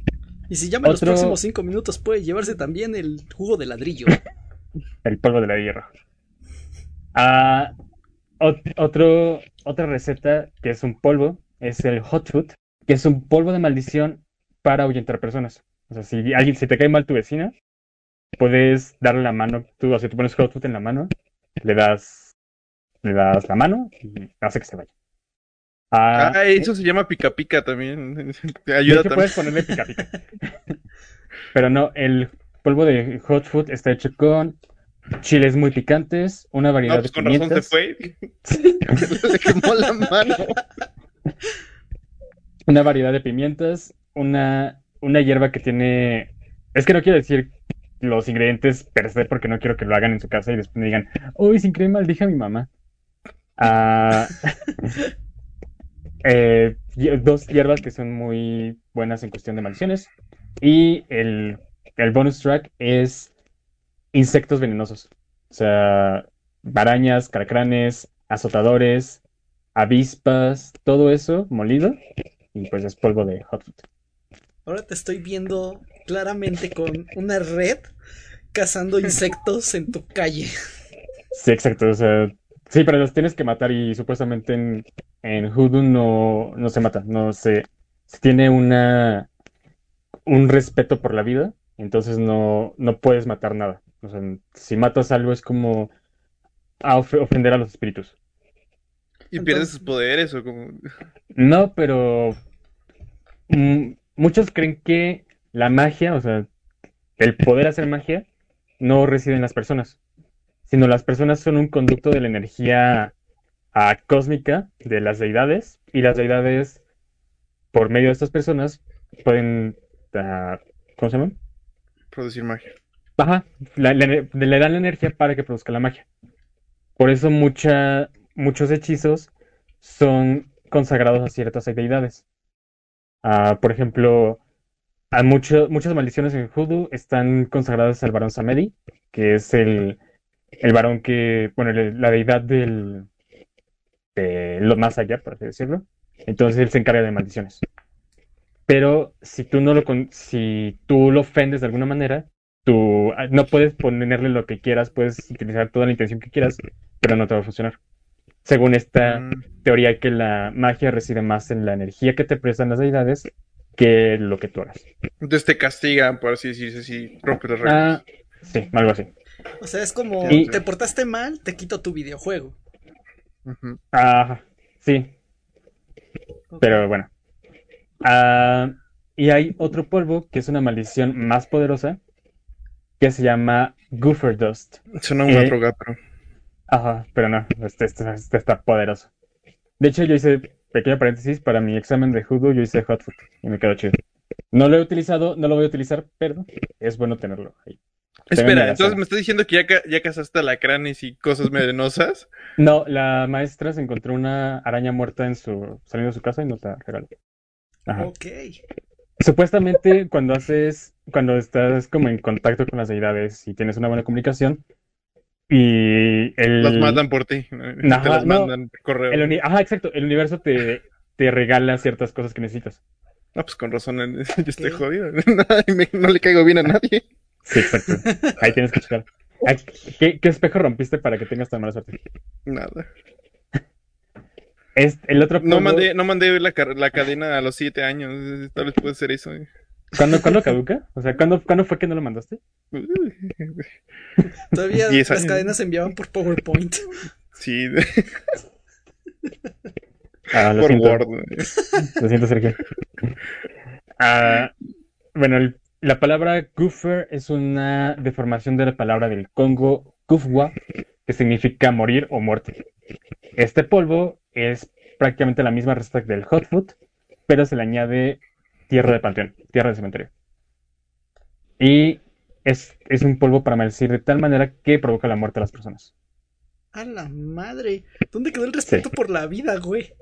Y si llama en los próximos cinco minutos, puede llevarse también el jugo de ladrillo. (laughs) el polvo de ladrillo rojo. Uh, otro, otra receta que es un polvo es el hot food, que es un polvo de maldición para ahuyentar personas. O sea, si alguien se te cae mal tu vecina, puedes darle la mano, tú, o sea, tú pones hot food en la mano, le das, le das la mano y hace que se vaya. Ah, ah eso se llama pica pica también. (laughs) Ayuda también. puedes ponerle pica pica. (laughs) Pero no, el polvo de hot food está hecho con chiles muy picantes, una variedad no, pues de con pimientas. Razón se fue. (laughs) Le quemó la mano. Una variedad de pimientas, una, una hierba que tiene. Es que no quiero decir los ingredientes per se porque no quiero que lo hagan en su casa y después me digan, uy, sin crema, dije a mi mamá. Ah, eh, dos hierbas que son muy buenas en cuestión de maldiciones. Y el, el bonus track es insectos venenosos. O sea, barañas, caracranes, azotadores, avispas, todo eso molido. Y pues es polvo de hot food. Ahora te estoy viendo claramente con una red cazando insectos en tu calle. Sí, exacto. O sea, sí, pero los tienes que matar y supuestamente en, en Hoodoo no, no se mata. No se, se tiene una un respeto por la vida, entonces no, no puedes matar nada. O sea, si matas algo es como a ofender a los espíritus. ¿Y pierdes sus poderes o como...? No, pero mm, muchos creen que la magia, o sea, el poder hacer magia, no reside en las personas, sino las personas son un conducto de la energía ah, cósmica de las deidades y las deidades, por medio de estas personas, pueden, uh, ¿cómo se llama? Producir magia. Ajá, le dan la energía para que produzca la magia. Por eso mucha, muchos hechizos son consagrados a ciertas deidades. Ah, por ejemplo, a muchas maldiciones en Hoodoo están consagradas al varón Samedi, que es el, el varón que, bueno, la deidad del, de lo más allá, por así decirlo. Entonces él se encarga de maldiciones. Pero si tú no lo, si tú lo ofendes de alguna manera, tú ah, no puedes ponerle lo que quieras, puedes utilizar toda la intención que quieras, pero no te va a funcionar. Según esta mm. teoría que la magia reside más en la energía que te prestan las deidades que lo que tú hagas. Entonces te castigan, por así decirse, si rompes las reglas. Ah, sí, algo así. O sea, es como, te portaste mal, te quito tu videojuego. Ajá, sí. Pero bueno. Ah, y hay otro polvo que es una maldición más poderosa que se llama Goofer Dust. Suena una Eh. droga, pero. Ajá, pero no, este, este- este está poderoso. De hecho, yo hice, pequeño paréntesis, para mi examen de judo yo hice Hot Foot y me quedó chido. No lo he utilizado, no lo voy a utilizar, pero es bueno tenerlo ahí. Espera, entonces me estás diciendo que ya, ca- ya cazaste alacranes y cosas venenosas. (laughs) No, la maestra se encontró una araña muerta en su, saliendo de su casa y nos la regaló. Ajá. Ok. Supuestamente cuando haces, cuando estás como en contacto con las deidades y tienes una buena comunicación y el, Las mandan por ti. (laughs) te las no. mandan por correo. el uni- ajá, exacto, el universo te, te regala ciertas cosas que necesitas. No, pues con razón, (laughs) yo estoy jodido. No le caigo bien a nadie. Sí, exacto. Ahí tienes que checar. Ay, ¿Qué, qué espejo rompiste para que tengas tan mala suerte? Nada. El otro No mandé, no mandé la, la cadena a los siete años. Tal vez puede ser eso. eh. ¿Cuándo, ¿cuándo caduca? O sea, ¿cuándo, ¿cuándo fue que no lo mandaste? (laughs) Todavía las años. cadenas se enviaban por PowerPoint. Sí, Ah, lo por siento. Word. eh. Lo siento, Sergio. Ah, bueno, el- la palabra goofer es una deformación de la palabra del Congo gufwa, que significa morir o muerte. Este polvo es prácticamente la misma receta del hot food, pero se le añade tierra de panteón, tierra de cementerio. Y es, es un polvo para maldecir de tal manera que provoca la muerte a las personas. A la madre. ¿Dónde quedó el respeto por la vida, güey?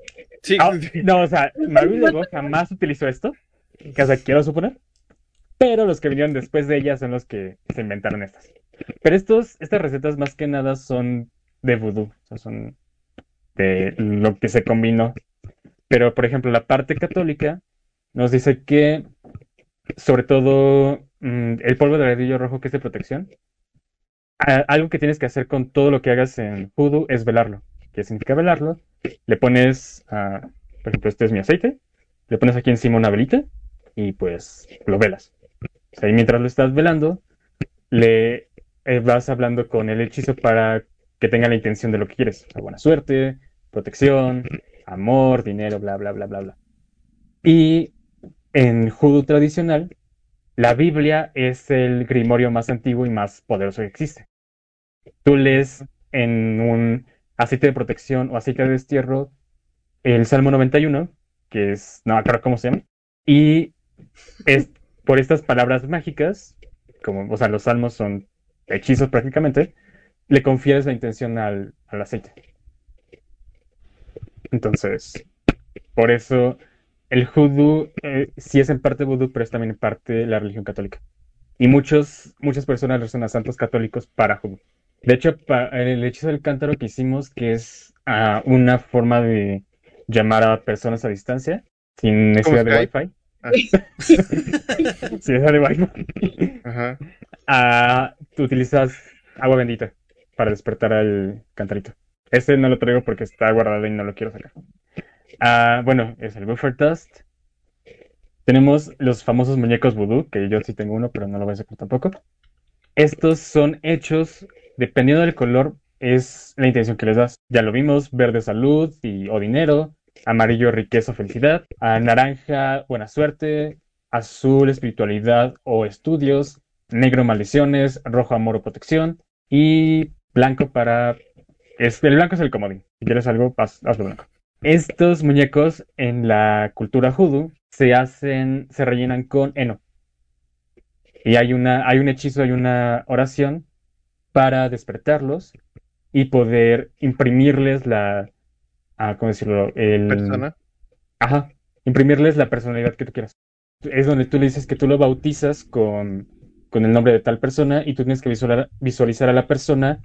Sí, Ah, no, o sea, Marvel Lego jamás utilizó esto, que o sea, quiero suponer, pero los que vinieron después de ella son los que se inventaron estas. Pero estas recetas más que nada son de vudú, o sea, son de lo que se combinó. Pero, por ejemplo, la parte católica nos dice que, sobre todo, mm, el polvo de ladrillo rojo que es de protección, algo que tienes que hacer con todo lo que hagas en vudú es velarlo. ¿Qué significa velarlo? Le pones, ah, por ejemplo, este es mi aceite, le pones aquí encima una velita y pues lo velas. Y mientras lo estás velando, le eh, vas hablando con el hechizo para que tenga la intención de lo que quieres. O sea, buena suerte, protección, amor, dinero, bla, bla, bla, bla, bla. Y en judo tradicional, la Biblia es el grimorio más antiguo y más poderoso que existe. Tú lees en un aceite de protección o aceite de destierro el Salmo 91, que es, no acuerdo cómo se llama, y es por estas palabras mágicas, como, o sea, los salmos son hechizos prácticamente, le confieres la intención al, al aceite. Entonces, por eso el judú eh, sí es en parte vudú, pero es también en parte la religión católica. Y muchos, muchas personas rezan a santos católicos para judú. De hecho, el hechizo del cántaro que hicimos, que es ah, una forma de llamar a personas a distancia, sin necesidad de? Wi-Fi. Ah. necesidad de Wi-Fi. Ajá. Ah, tú utilizas agua bendita para despertar al cantarito. Este no lo traigo porque está guardado y no lo quiero sacar. Ah, bueno, es el Buffer Dust. Tenemos los famosos muñecos vudú, que yo sí tengo uno, pero no lo voy a sacar tampoco. Estos son hechos, dependiendo del color, es la intención que les das. Ya lo vimos, verde salud y, o dinero, amarillo riqueza o felicidad, a naranja buena suerte, azul espiritualidad o estudios, negro maldiciones, rojo amor o protección y blanco para... Es, el blanco es el comodín. Si quieres algo, haz- hazlo blanco. Estos muñecos en la cultura hoodoo se hacen, se rellenan con heno. Y hay una, hay un hechizo, hay una oración para despertarlos y poder imprimirles la, ah, ¿cómo decirlo? El, Persona. Ajá, imprimirles la personalidad que tú quieras. Es donde tú le dices que tú lo bautizas con, con el nombre de tal persona y tú tienes que visualizar, visualizar a la persona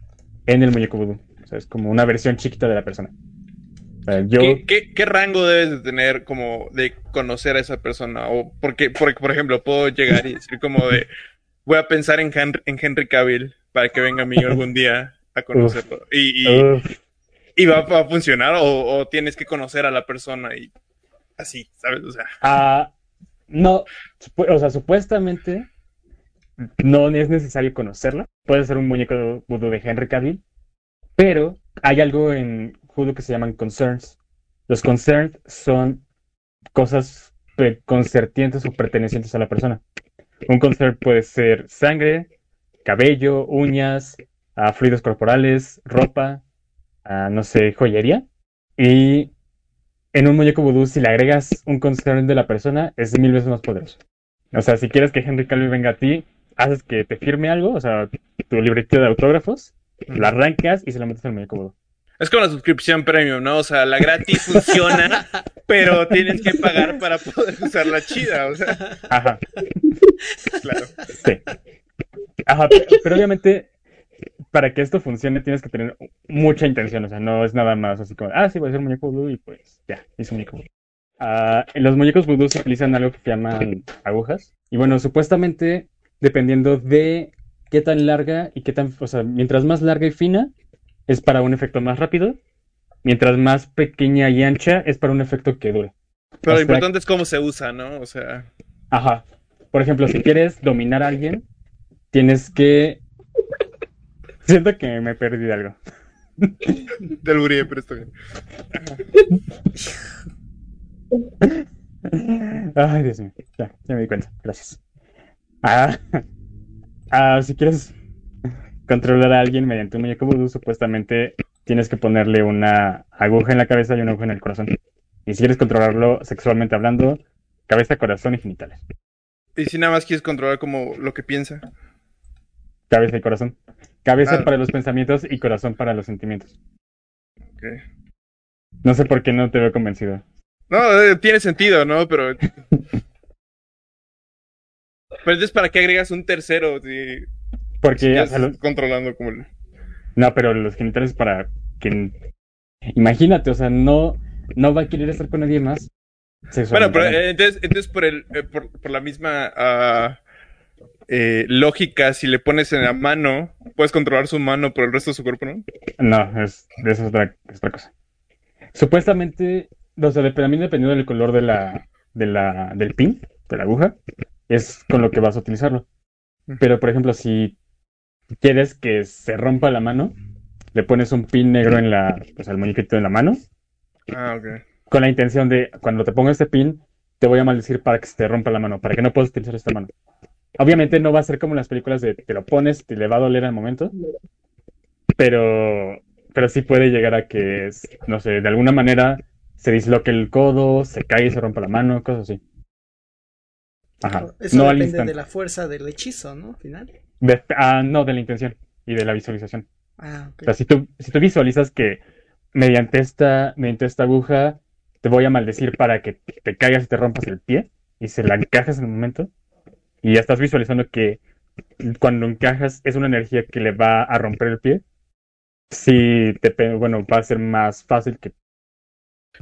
en el muñeco vudú. O sea, es como una versión chiquita de la persona. O sea, yo, ¿Qué, qué, qué rango debes de tener como de conocer a esa persona? O porque, porque, por ejemplo, puedo llegar y (laughs) decir como de voy a pensar en Henry, en Henry Cavill para que venga a mí algún día a conocerlo. Y, y va, a funcionar o, tienes que conocer a la persona y así, ¿sabes? O sea, ah, no, o sea, supuestamente no es necesario conocerla. Puede ser un muñeco vudú de Henry Cavill, pero hay algo en Voodoo que se llaman concerns. Los concerned son cosas concernientes o pertenecientes a la persona. Un concern puede ser sangre, cabello, uñas, ah, fluidos corporales, ropa, ah, no sé, joyería. Y en un muñeco vudú, si le agregas un concern de la persona, es mil veces más poderoso. O sea, si quieres que Henry Cavill venga a ti, haces que te firme algo, o sea, tu libretito de autógrafos, la arrancas y se la metes al muñeco vudú. Es como la suscripción premium, ¿no? O sea, la gratis funciona, (laughs) pero tienes que pagar para poder usarla chida, o sea, Ajá, claro. sí. Ajá, pero, pero obviamente, para que esto funcione, tienes que tener mucha intención, o sea, no es nada más así como, ah, sí, voy a hacer un muñeco vudú y pues ya, hice un muñeco vudú. Ah, en los muñecos vudú se utilizan algo que se llaman agujas. Y bueno, supuestamente, dependiendo de qué tan larga y qué tan, o sea, mientras más larga y fina, es para un efecto más rápido. Mientras más pequeña y ancha, es para un efecto que dure. Pero lo importante es cómo se usa, ¿no? O sea, Ajá. Por ejemplo, si quieres dominar a alguien, tienes que. (laughs) Siento que me perdí de algo. del Uribe, pero está bien. (laughs) Ay, Dios mío. Ya, ya me di cuenta. Gracias. Ah, (laughs) ah, si quieres controlar a alguien mediante un muñeco vudú, supuestamente tienes que ponerle una aguja en la cabeza y una aguja en el corazón. Y si quieres controlarlo sexualmente hablando, cabeza, corazón y genitales. Y si nada más quieres controlar como lo que piensa. Cabeza y corazón. Cabeza Ah. para los pensamientos y corazón para los sentimientos. Ok. No sé por qué no te veo convencido. No, eh, tiene sentido, ¿no? Pero. (laughs) Pero entonces, ¿para qué agregas un tercero? Si, Porque, o sea, controlando como el. no, pero los genitales para quien... Imagínate, o sea, no, no va a querer estar con nadie más. Bueno, pero eh, entonces, entonces por el eh, por, por la misma ah, eh, lógica, si le pones en la mano, puedes controlar su mano por el resto de su cuerpo, ¿no? No, es, eso es otra, es otra cosa. Supuestamente, o sea, también dependiendo del color de la, de la, del pin, de la aguja, es con lo que vas a utilizarlo. Pero, por ejemplo, si quieres que se rompa la mano, le pones un pin negro en la, pues, al muñequito de la mano, Ah, ok. con la intención de, cuando te ponga este pin, te voy a maldecir para que se te rompa la mano, para que no puedas utilizar esta mano. Obviamente no va a ser como en las películas de te lo pones, te le va a doler al momento, pero, pero sí puede llegar a que, es, no sé, de alguna manera se disloque el codo, se cae y se rompa la mano, cosas así. Ajá. Eso No depende de la fuerza del hechizo, ¿no? Al final. De- ah, no, de la intención y de la visualización. Ah, ok. O sea, si tú, si tú visualizas que mediante esta, mediante esta aguja te voy a maldecir para que te caigas y te rompas el pie y se la encajas en el momento y ya estás visualizando que cuando encajas es una energía que le va a romper el pie, sí, te, bueno, va a ser más fácil que...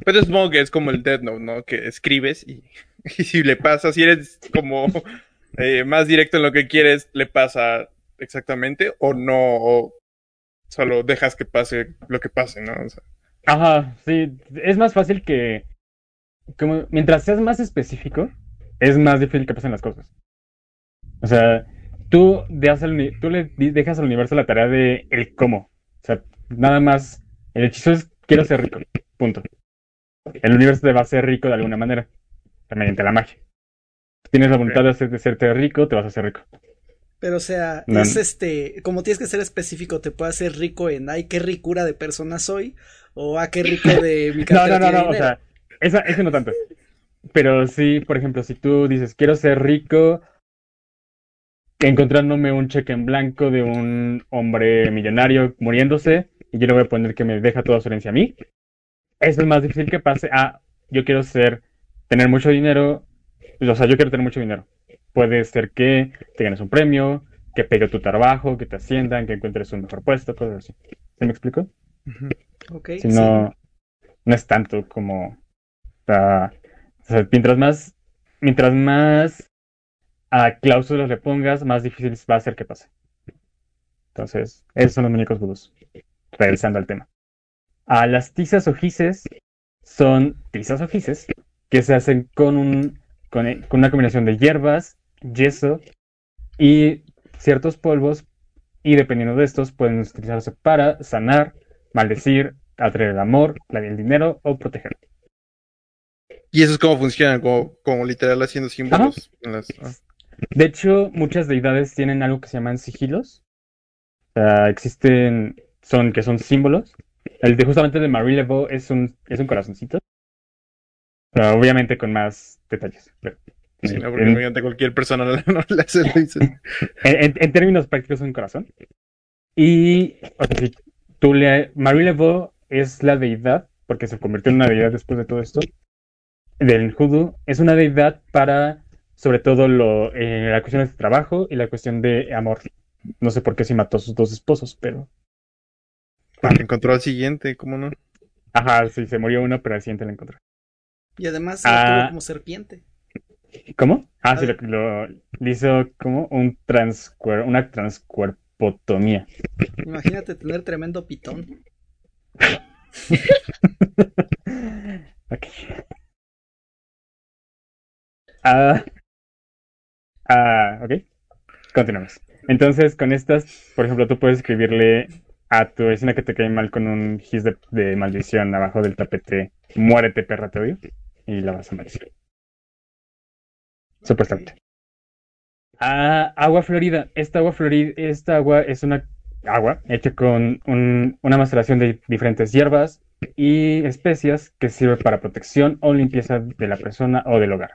Pero yo supongo que es como el Death Note, ¿no? Que escribes y, (laughs) y si le pasa, si eres como (laughs) eh, más directo en lo que quieres, le pasa exactamente o no, o solo dejas que pase lo que pase, ¿no? O sea, Ajá, sí, es más fácil que... Como, mientras seas más específico, es más difícil que pasen las cosas. O sea, tú, dejas al uni- tú le dejas al universo la tarea de el cómo. O sea, nada más, el hechizo es quiero ser rico, punto. El universo te va a hacer rico de alguna manera, mediante la magia. Tienes la voluntad de, hacer, de serte rico, te vas a hacer rico. Pero, o sea, No. es este, como tienes que ser específico, te puede hacer rico en, ay, qué ricura de persona soy, o ah, qué rico de (laughs) mi No, cartera no, no, tiene no, o sea, esa, ese no tanto. Pero sí, por ejemplo, si tú dices, quiero ser rico, encontrándome un cheque en blanco de un hombre millonario muriéndose, y yo le voy a poner que me deja toda su herencia a mí, eso es más difícil que pase a, yo quiero ser, tener mucho dinero, o sea, yo quiero tener mucho dinero. Puede ser que te ganes un premio, que pegue tu trabajo, que te asciendan, que encuentres un mejor puesto, cosas así. ¿Se me explico? Ok, Si sí. no, no es tanto como. o sea, mientras más. Mientras más a cláusulas le pongas, más difícil va a ser que pase. Entonces, esos son los muñecos vudús. Regresando al tema. A las tizas o gises son tizas o gises que se hacen con un con, con una combinación de hierbas, yeso y ciertos polvos y dependiendo de estos pueden utilizarse para sanar, maldecir, atraer el amor, el dinero o proteger. Y eso es como funciona, como, como literal haciendo símbolos. en las- ah. De hecho, muchas deidades tienen algo que se llaman sigilos. Existen, son, que son símbolos. El de justamente de Marie Laveau es un, es un corazoncito. Obviamente con más detalles. pero- Sí, no, porque en, cualquier persona (laughs) no, no le hace en- términos prácticos es un corazón. Y, o sea, si tú le... Marie Laveau es la deidad, porque se convirtió en una deidad después de todo esto, del hoodoo. Es una deidad para, sobre todo, lo, eh, la cuestión de trabajo y la cuestión de amor. No sé por qué si mató a sus dos esposos, pero... Porque encontró al siguiente, ¿cómo no? Ajá, sí, se murió uno, pero al siguiente lo encontró. Y además la Ah. tuvo como serpiente. ¿Cómo? Ah, sí, Ah. lo, lo- hizo como un transcuer, una transcuerpotomía. Imagínate tener tremendo pitón. (laughs) Ok. Ah, ah, ok. Continuamos. Entonces, con estas, por ejemplo, tú puedes escribirle a tu vecina que te cae mal con un gis de, maldición abajo del tapete, muérete, perra, te odio, y la vas a maldecir. Supuestamente. Ah, agua florida. Esta agua florida, esta agua es una agua hecha con un- una maceración de diferentes hierbas y especias que sirve para protección o limpieza de la persona o del hogar.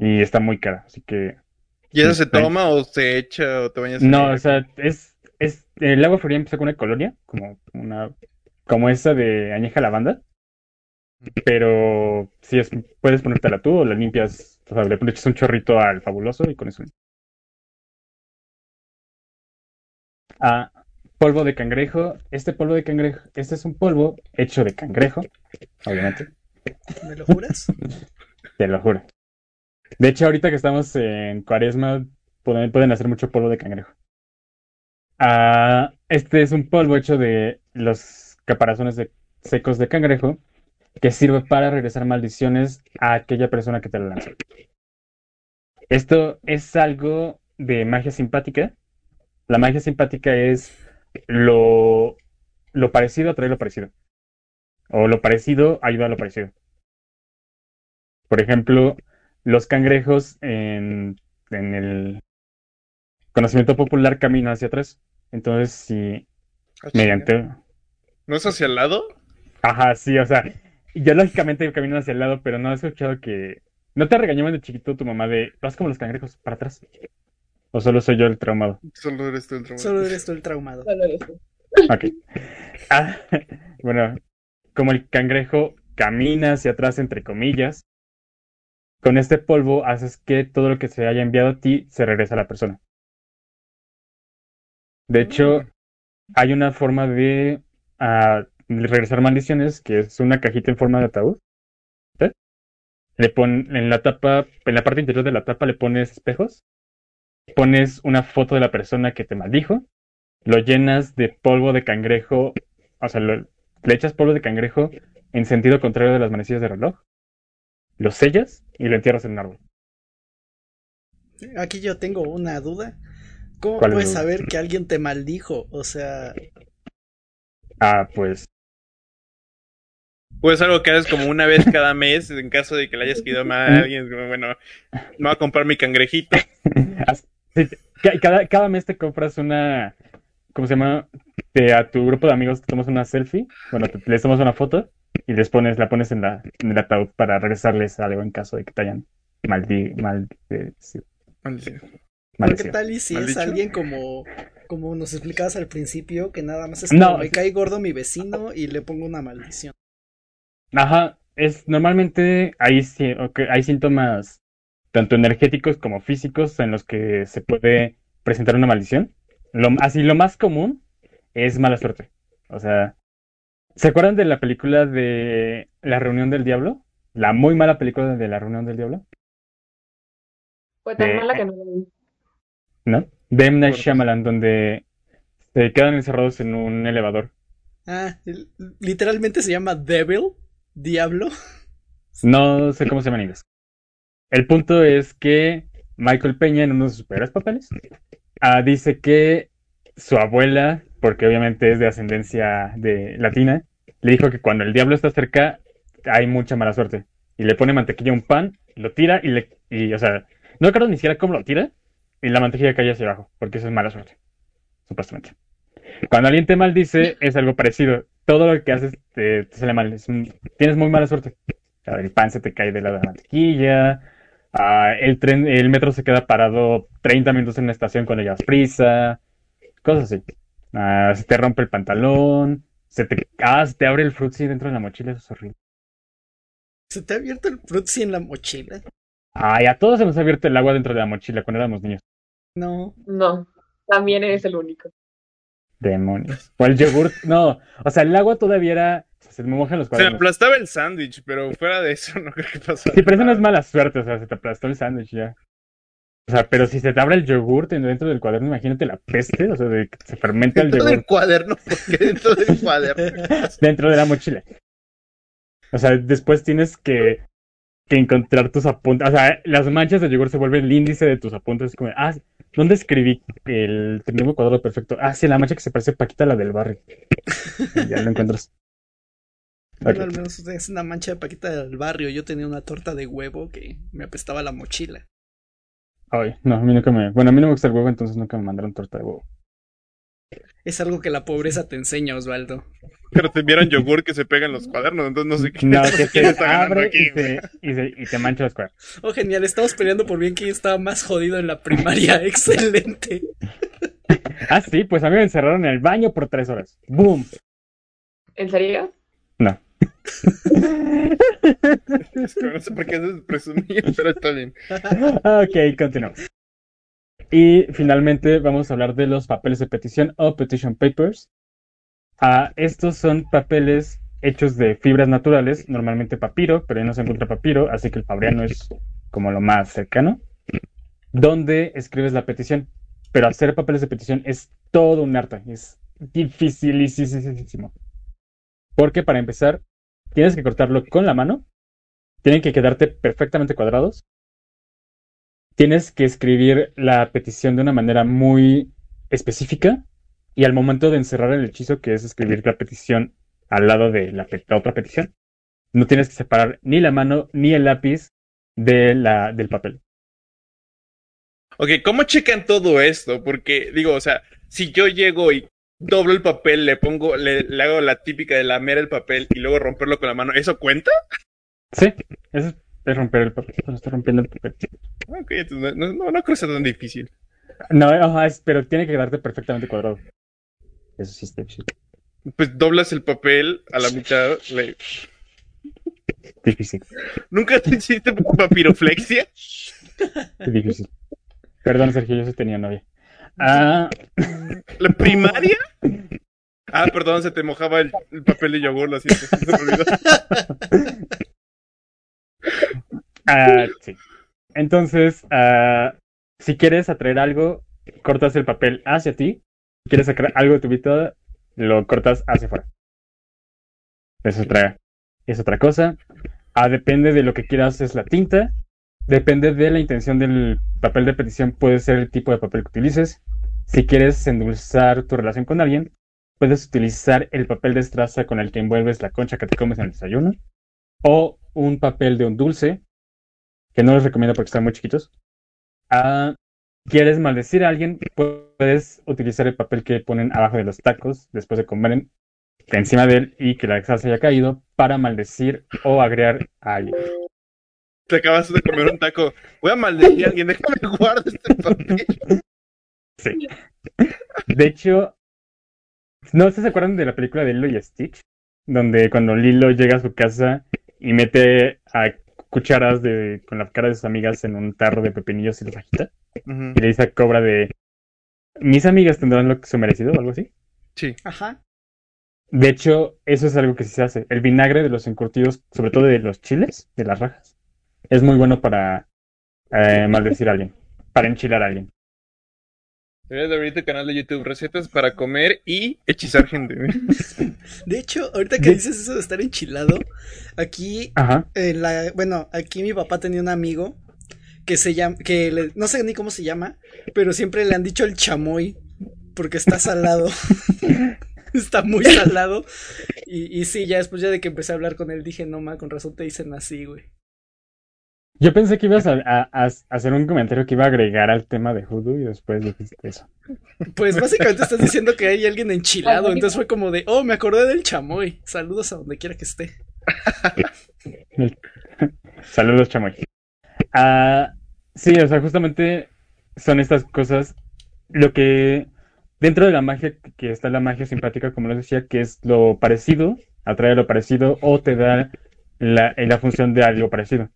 Y está muy cara, así que ¿Y eso se toma o se echa o te bañas no, o sea, es, es el agua florida empieza con una colonia, como una, como esa de añeja lavanda, pero si es, puedes ponértela tú o la limpias, o sea, le echas un chorrito al fabuloso y con eso. Ah, polvo de cangrejo. Este polvo de cangrejo, este es un polvo hecho de cangrejo, obviamente. ¿Me lo juras? (laughs) Te lo juro. De hecho, ahorita que estamos en cuaresma, pueden, hacer mucho polvo de cangrejo. Ah, este es un polvo hecho de los caparazones de- secos de cangrejo que sirve para regresar maldiciones a aquella persona que te lo lanzó. Esto es algo de magia simpática. La magia simpática es lo, lo parecido atrae lo parecido. O lo parecido ayuda a lo parecido. Por ejemplo, los cangrejos en, en el conocimiento popular caminan hacia atrás. Entonces, si Ah, mediante... ¿No es hacia el lado? Ajá, sí, o sea, yo lógicamente caminan hacia el lado, pero no has escuchado que... ¿No te regañó de chiquito tu mamá de... Vas como los cangrejos, para atrás? ¿O solo soy yo el traumado? Solo eres tú el trabajo. Solo eres tú el traumado. Solo eso. Ok. Ah, (laughs) bueno, como el cangrejo camina hacia atrás, entre comillas, con este polvo haces que todo lo que se haya enviado a ti se regrese a la persona. De hecho, hay una forma de ah, regresar maldiciones que es una cajita en forma de ataúd. ¿sí? Le pon, en la tapa, en la parte interior de la tapa le pones espejos, pones una foto de la persona que te maldijo lo llenas de polvo de cangrejo, o sea, lo- le echas polvo de cangrejo en sentido contrario de las manecillas de reloj, lo sellas y lo entierras en un árbol. Aquí yo tengo una duda. ¿Cómo ¿Cuál puedes duda? saber que alguien te maldijo? O sea, Ah, pues, Pues algo que haces como una vez cada mes en caso de que le hayas quedado mal a alguien. Bueno, me voy a comprar mi cangrejito. (laughs) cada, cada mes te compras una, ¿cómo se llama? Te- a tu grupo de amigos te tomas una selfie, bueno, te, les tomas una foto y les pones, la pones en, la, en el ataúd para regresarles algo en caso de que te hayan maldi, maldecido. Maldición. ¿pero ¿qué maldecido. tal y si es alguien como, como nos explicabas al principio, que nada más es No, como me cae gordo mi vecino y le pongo una maldición? Ajá, es normalmente hay, hay síntomas tanto energéticos como físicos en los que se puede presentar una maldición. Lo, así, lo más común es mala suerte. O sea, ¿se acuerdan de la película de La Reunión del Diablo? La muy mala película de La Reunión del Diablo, Fue tan mala que no lo vi. ¿no? De M. Night Por- Shyamalan, donde se quedan encerrados en un elevador. Ah, literalmente se llama Devil, Diablo. No sé cómo se llama en inglés. El punto es que Michael Peña, en uno de sus peores papeles, ah, dice que su abuela, porque obviamente es de ascendencia de latina, le dijo que cuando el diablo está cerca hay mucha mala suerte. y le pone mantequilla a un pan, lo tira y le, y, o sea, no recuerdo ni siquiera cómo lo tira, y la mantequilla cae hacia abajo, porque eso es mala suerte, supuestamente. Cuando alguien te maldice, es algo parecido. Todo lo que haces te, te sale mal. Tienes muy mala suerte. Sea, el pan se te cae de la mantequilla, ah, el tren, el metro se queda parado 30 minutos en la estación cuando llevas prisa, cosas así. Ah, se te rompe el pantalón, se te, ah, se te abre el frutzi dentro de la mochila, eso es horrible. ¿Se te ha abierto el frutzi en la mochila? Ay, a todos se nos ha abierto el agua dentro de la mochila cuando éramos niños. No. No, también eres el único. Demonios. O el yogur, no, o sea, el agua todavía era, se me mojan los Se cuadernos. aplastaba el sándwich, pero fuera de eso (laughs) no creo que pasara. Sí, pero eso no es mala suerte, o sea, se te aplastó el sándwich ya. O sea, pero si se te abre el yogur dentro del cuaderno, imagínate la peste, o sea, de que se fermente el Dentro del yogur cuaderno, porque dentro del (laughs) cuaderno. dentro de la mochila. O sea, después tienes que, que encontrar tus apuntes. O sea, las manchas de yogur se vuelven el índice de tus apuntes. Es como, ah, ¿dónde escribí el triángulo cuadrado perfecto? Ah, sí, la mancha que se parece a Paquita, la del barrio. Y ya lo encuentras. (laughs) Bueno, Ok. al menos es una mancha de paquita del barrio. Yo tenía una torta de huevo que me apestaba la mochila. Ay, no, a mí nunca me. Bueno, a mí no me gusta el huevo, entonces nunca me mandaron torta de huevo. Es algo que la pobreza te enseña, Osvaldo. Pero te vieron yogur que se pega en los cuadernos, entonces no sé qué. No, (laughs) que quién se está ganando abre aquí, y, güey. se, y, se, y te mancha los cuadernos. Oh, genial, estamos peleando por bien que yo estaba más jodido en la primaria. (laughs) Excelente. (laughs) Ah, sí, pues a mí me encerraron en el baño por tres horas. ¡Boom! ¿En serio? No. No sé por qué es presumir, pero está bien. Ok, continuamos. Y finalmente vamos a hablar de los papeles de petición o petition papers. Ah, estos son papeles hechos de fibras naturales, normalmente papiro, pero ahí no se encuentra papiro, así que el fabriano es como lo más cercano, donde escribes la petición. Pero hacer papeles de petición es todo un arte, es dificilísimo. Porque para empezar, tienes que cortarlo con la mano, tienen que quedarte perfectamente cuadrados, tienes que escribir la petición de una manera muy específica y al momento de encerrar el hechizo, que es escribir la petición al lado de la, otra petición, no tienes que separar ni la mano ni el lápiz del papel. Ok, ¿cómo checan todo esto? Porque, digo, o sea, si yo llego y doblo el papel, le pongo, le, le hago la típica de lamer el papel y luego romperlo con la mano, ¿eso cuenta? Sí, eso es, romper el papel. Cuando rompiendo el papel. Ok, entonces no, no, no creo que sea tan difícil. No, ajá, es- pero tiene que quedarte perfectamente cuadrado. Eso sí está difícil. Pues doblas el papel a la mitad. le- Difícil, ¿Nunca te hiciste papiroflexia? es difícil. Perdón, Sergio, yo sí tenía novia. Ah, ¿La primaria? Ah, perdón, se te mojaba el, el papel de yogur, lo siento. se me olvidó. (laughs) Ah, sí. Entonces, ah, si quieres atraer algo, cortas el papel hacia ti. Si quieres sacar algo de tu vida, lo cortas hacia afuera. Es otra, es otra cosa. Ah, depende de lo que quieras, es la tinta. Depende de la intención del papel de petición, puede ser el tipo de papel que utilices. Si quieres endulzar tu relación con alguien, puedes utilizar el papel de estraza con el que envuelves la concha que te comes en el desayuno. O un papel de un dulce, que no les recomiendo porque están muy chiquitos. Ah, ¿Quieres maldecir a alguien? Puedes utilizar el papel que ponen abajo de los tacos después de comer encima de él y que la salsa haya caído para maldecir o agregar a alguien. Te acabas de comer un taco. Voy a maldecir a alguien, déjame guardar este papel. Sí. De hecho, ¿no se acuerdan de la película de Lilo y Stitch? Donde cuando Lilo llega a su casa y mete a cucharas de, con la cara de sus amigas en un tarro de pepinillos y los agita. Ujú, Y le dice a Cobra de... Mis amigas tendrán lo que su merecido o algo así. Sí. Ajá. De hecho, eso es algo que sí se hace. El vinagre de los encurtidos, sobre todo de los chiles, de las rajas, es muy bueno para eh, maldecir a alguien, para enchilar a alguien. Deberías de abrir tu canal de YouTube, recetas para comer y hechizar gente. (laughs) De hecho, ahorita que dices eso de estar enchilado, aquí, Ajá. en la, bueno, aquí mi papá tenía un amigo que se llama, que le- no sé ni cómo se llama, pero siempre le han dicho el chamoy porque está salado. (laughs) está muy salado. Y, y sí, ya después ya de que empecé a hablar con él dije, no ma, con razón te dicen así, güey. Yo pensé que ibas a, a- a- a hacer un comentario que iba a agregar al tema de Hoodoo y después dijiste eso. Pues básicamente estás diciendo que hay alguien enchilado, entonces fue como de, oh, me acordé del chamoy. Saludos a donde quiera que esté. (laughs) Saludos, chamoy. Ah, sí, o sea, justamente son estas cosas. Lo que dentro de la magia, que está la magia simpática, como les decía, que es lo parecido, atrae lo parecido o te da la, la función de algo parecido.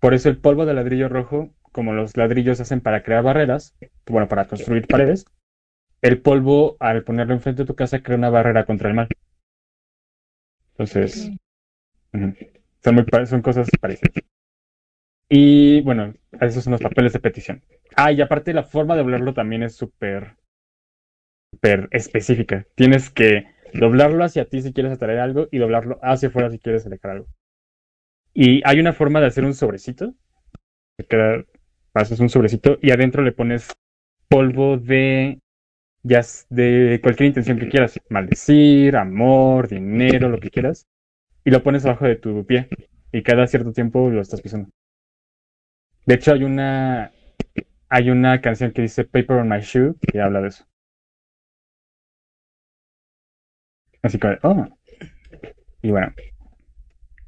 Por eso el polvo de ladrillo rojo, como los ladrillos se hacen para crear barreras, bueno, para construir paredes, el polvo, al ponerlo enfrente de tu casa, crea una barrera contra el mal. Entonces, son, muy, son cosas parecidas. Y bueno, esos son los papeles de petición. Ah, y aparte la forma de doblarlo también es súper, súper específica. Tienes que doblarlo hacia ti si quieres atraer algo y doblarlo hacia afuera si quieres alejar algo. Y hay una forma de hacer un sobrecito. Que haces un sobrecito y adentro le pones polvo de, ya de cualquier intención que quieras. Maldecir, amor, dinero, lo que quieras. Y lo pones abajo de tu pie. Y cada cierto tiempo lo estás pisando. De hecho, hay una, hay una canción que dice Paper on My Shoe que habla de eso. Así que, oh. Y bueno,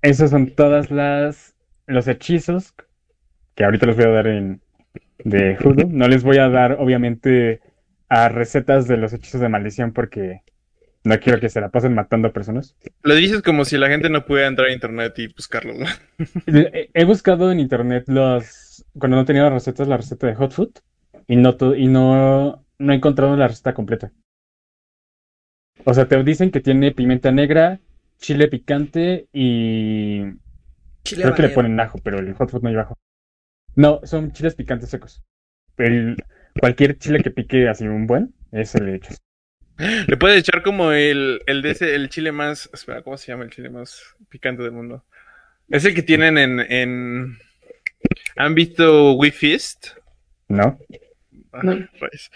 esos son todas las los hechizos que ahorita les voy a dar en de Hoodoo. No les voy a dar, obviamente, a recetas de los hechizos de maldición porque no quiero que se la pasen matando a personas. Lo dices como si la gente no pudiera entrar a internet y buscarlo, ¿no? He (laughs) he buscado en internet los cuando no tenía las recetas, la receta de hot food y no y no no he encontrado la receta completa. O sea, te dicen que tiene pimienta negra, chile picante y Chile creo que le ponen ajo, pero el hot food no lleva ajo. No, son chiles picantes secos. El, cualquier chile que pique así un buen, ese le echas. Le puedes echar como el, el de ese, el chile más, espera, ¿cómo se llama el chile más picante del mundo? Es el que tienen en, en, ¿han visto We Feast? ¿No? Ah, No. rayos.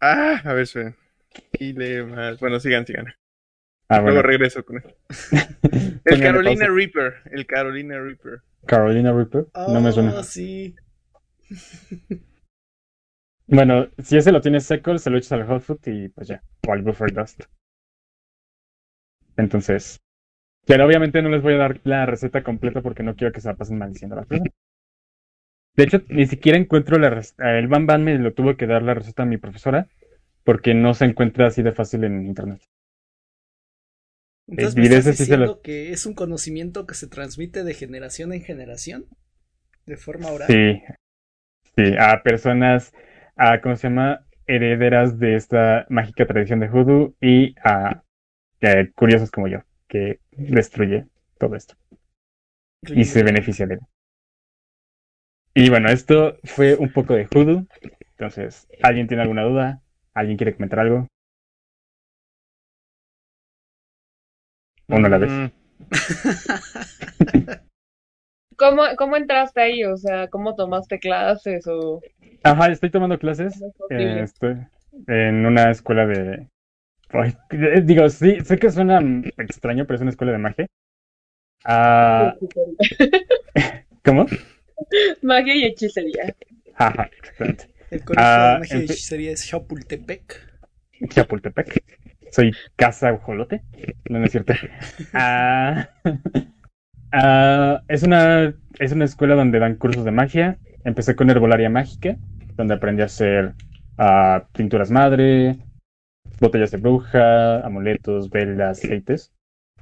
Ah, a ver, esperen. Chile más, bueno, sigan, sigan. Ah, Luego bueno. regreso con él. (laughs) El Carolina. Reaper, el Carolina Reaper. Carolina Reaper. No me suena. Oh, sí. (laughs) Bueno, si ese lo tienes seco, se lo echas al hot food y pues ya. O al buffer dust. Entonces. Pero obviamente no les voy a dar la receta completa porque no quiero que se la pasen maldiciendo a la persona. De hecho, ni siquiera encuentro la receta. El Bam Bam me lo tuvo que dar la receta a mi profesora porque no se encuentra así de fácil en internet. Entonces me estás ese sí se lo- diciendo que es un conocimiento que se transmite de generación en generación, de forma oral. Sí. Sí, a personas, a, ¿cómo se llama? Herederas de esta mágica tradición de Hoodoo y a eh, curiosos como yo, que destruye todo esto. y se beneficia de él. Y bueno, esto fue un poco de Hoodoo. Entonces, ¿alguien tiene alguna duda? ¿Alguien quiere comentar algo? Uno a la vez. Mm, (laughs) ¿Cómo, ¿Cómo entraste ahí? O sea, ¿cómo tomaste clases o Ajá, estoy tomando clases. eh, estoy en una escuela de... Ay, eh, digo, sí, sé que suena extraño, pero es una escuela de magia. Ah, (laughs) ¿cómo? Magia y hechicería. Ajá, exactamente. El colegio Ah, de magia y hechicería es Chapultepec. Chapultepec. Soy Casa Ujolote. No, no es cierto. (laughs) Ah, ah, es una, es una escuela donde dan cursos de magia. Empecé con herbolaria mágica, donde aprendí a hacer ah, pinturas madre, botellas de bruja, amuletos, velas, aceites.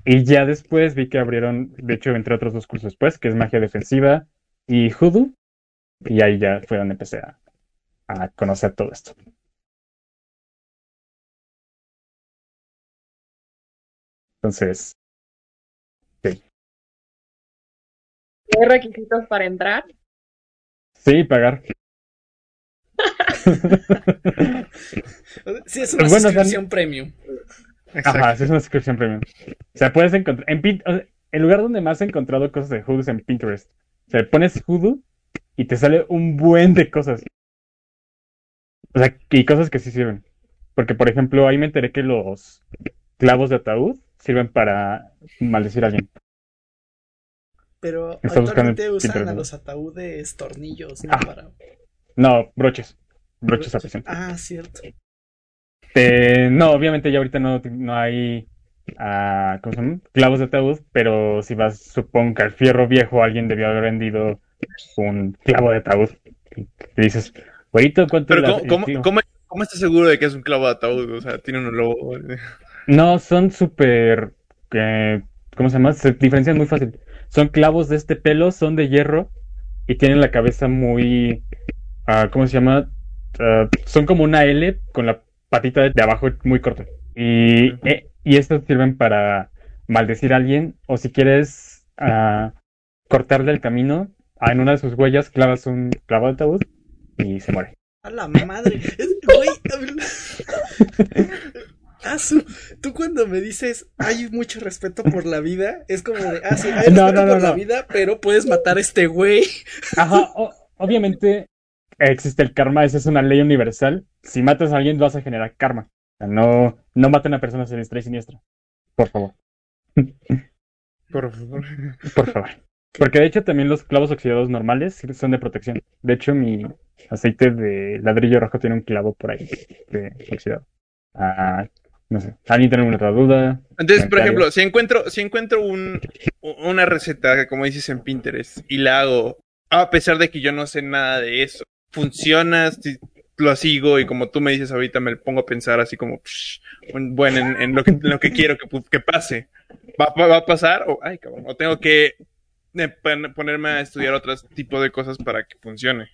Y ya después vi que abrieron, de hecho, entre otros dos cursos después, que es magia defensiva y hoodoo. Y ahí ya fue donde empecé a, a conocer todo esto. Entonces, ¿Hay requisitos para entrar? sí, pagar. (laughs) Sí, es una Bueno, o sea, suscripción premium. exacto. Ajá, sí es una suscripción premium. O sea, puedes encontrar. En Pin- o sea, el lugar donde más he encontrado cosas de Hoodoo es en Pinterest. O sea, pones Hoodoo y te sale un buen de cosas. O sea, y cosas que sí sirven. Porque, por ejemplo, ahí me enteré que los clavos de ataúd sirven para maldecir a alguien. Pero Está actualmente en usan a ¿no? los ataúdes tornillos, ¿no? Ah. Para... No, broches. Broches a presión. Ah, cierto. Eh, no, obviamente ya ahorita no, no hay ah, ¿cómo se llama? clavos de ataúd, pero si vas, supongo que al fierro viejo alguien debió haber vendido un clavo de ataúd. Y dices, güeyito, ¿cuánto Pero la- ¿cómo, cómo, tío?" cómo- cómo estás seguro de que es un clavo de ataúd? O sea, tiene un logo. No, son súper, eh, ¿cómo se llama? Se diferencian muy fácil. Son clavos de este pelo, son de hierro y tienen la cabeza muy, ah, ¿cómo se llama? Ah, son como una L con la patita de abajo muy corta. Y, eh, y estos sirven para maldecir a alguien o si quieres ah, cortarle el camino, ah, en una de sus huellas clavas un clavo de ataúd y se muere. A la madre. Es- Güey. (laughs) Ah, su- tú cuando me dices hay mucho respeto por la vida, es como de, ah, sí, hay (laughs) No, respeto no, no, por la vida, pero puedes matar a este güey. Ajá, o- obviamente existe el karma, esa es una ley universal. Si matas a alguien vas a generar karma. O sea, no, no maten a personas siniestra y siniestra. Por favor, (laughs) Por favor. por favor. Porque de hecho también los clavos oxidados normales son de protección. De hecho mi aceite de ladrillo rojo tiene un clavo por ahí de oxidado. Ah, no sé. ¿Alguien tiene alguna otra duda? Entonces, por ejemplo, si encuentro, si encuentro un, una receta, como dices en Pinterest, y la hago, a pesar de que yo no sé nada de eso, funciona, si lo sigo y como tú me dices ahorita me pongo a pensar así como, psh, bueno, en, en lo, que, en lo que quiero que, pase. ¿Va, va- va a pasar? O, ay, cabrón, o tengo que eh, pon- ponerme a estudiar otros tipos de cosas para que funcione.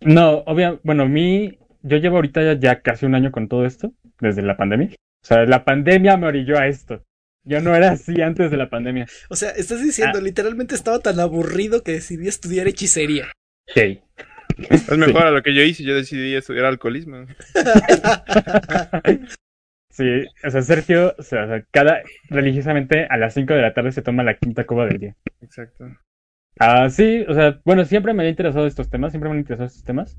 No, obvio, bueno, mi, yo llevo ahorita ya, ya casi un año con todo esto, desde la pandemia. O sea, la pandemia me orilló a esto. Yo no era así antes de la pandemia. O sea, estás diciendo, Ah. literalmente estaba tan aburrido que decidí estudiar hechicería. Ok. Es mejor a lo que yo hice, yo decidí estudiar alcoholismo. (laughs) Sí, o sea, Sergio, o sea, o sea, cada, religiosamente a las 5 de la tarde se toma la quinta copa del día. Exacto. Ah, sí, o sea, bueno, siempre me han interesado estos temas, siempre me han interesado estos temas.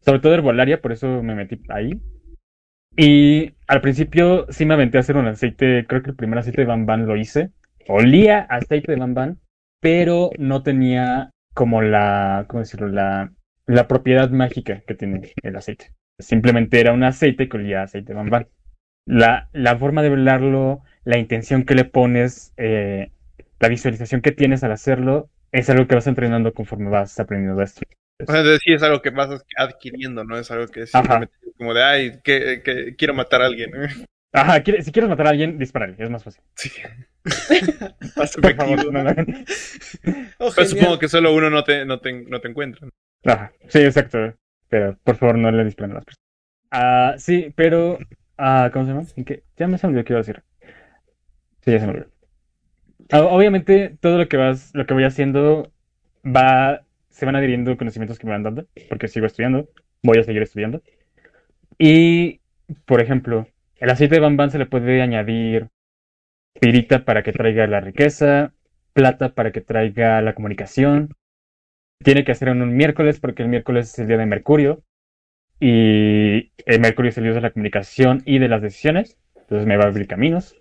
Sobre todo herbolaria, por eso me metí ahí. Y al principio sí me aventé a hacer un aceite, creo que el primer aceite de Van lo hice. Olía aceite de Van, pero no tenía como la, ¿cómo decirlo? La, la propiedad mágica que tiene el aceite. Simplemente era un aceite que olía aceite de Van. La, la forma de velarlo, la intención que le pones, eh, la visualización que tienes al hacerlo, es algo que vas entrenando conforme vas aprendiendo esto. O sea, entonces sí es algo que vas adquiriendo, ¿no? Es algo que simplemente es como de, ay, que, que quiero matar a alguien. Ajá, si quieres matar a alguien, dispárale, es más fácil. Sí. (laughs) Más Por favor, no hagan. Oh, Pues supongo que solo uno no te, no te, no te encuentra. Ajá, sí, exacto. Pero por favor, no le disparen a las personas. Ah, sí, pero. ah, ¿Cómo se llama? ¿En qué? Ya me se me olvidó qué iba a decir. Sí, ya se me olvidó. Ah, obviamente, todo lo que vas, lo que voy haciendo va. Se van adhiriendo conocimientos que me van dando, porque sigo estudiando, voy a seguir estudiando. Y, por ejemplo, el aceite de bambán se le puede añadir pirita para que traiga la riqueza, plata para que traiga la comunicación. Tiene que hacer en un miércoles porque el miércoles es el día de Mercurio. Y el Mercurio es el dios de la comunicación y de las decisiones. Entonces me va a abrir caminos.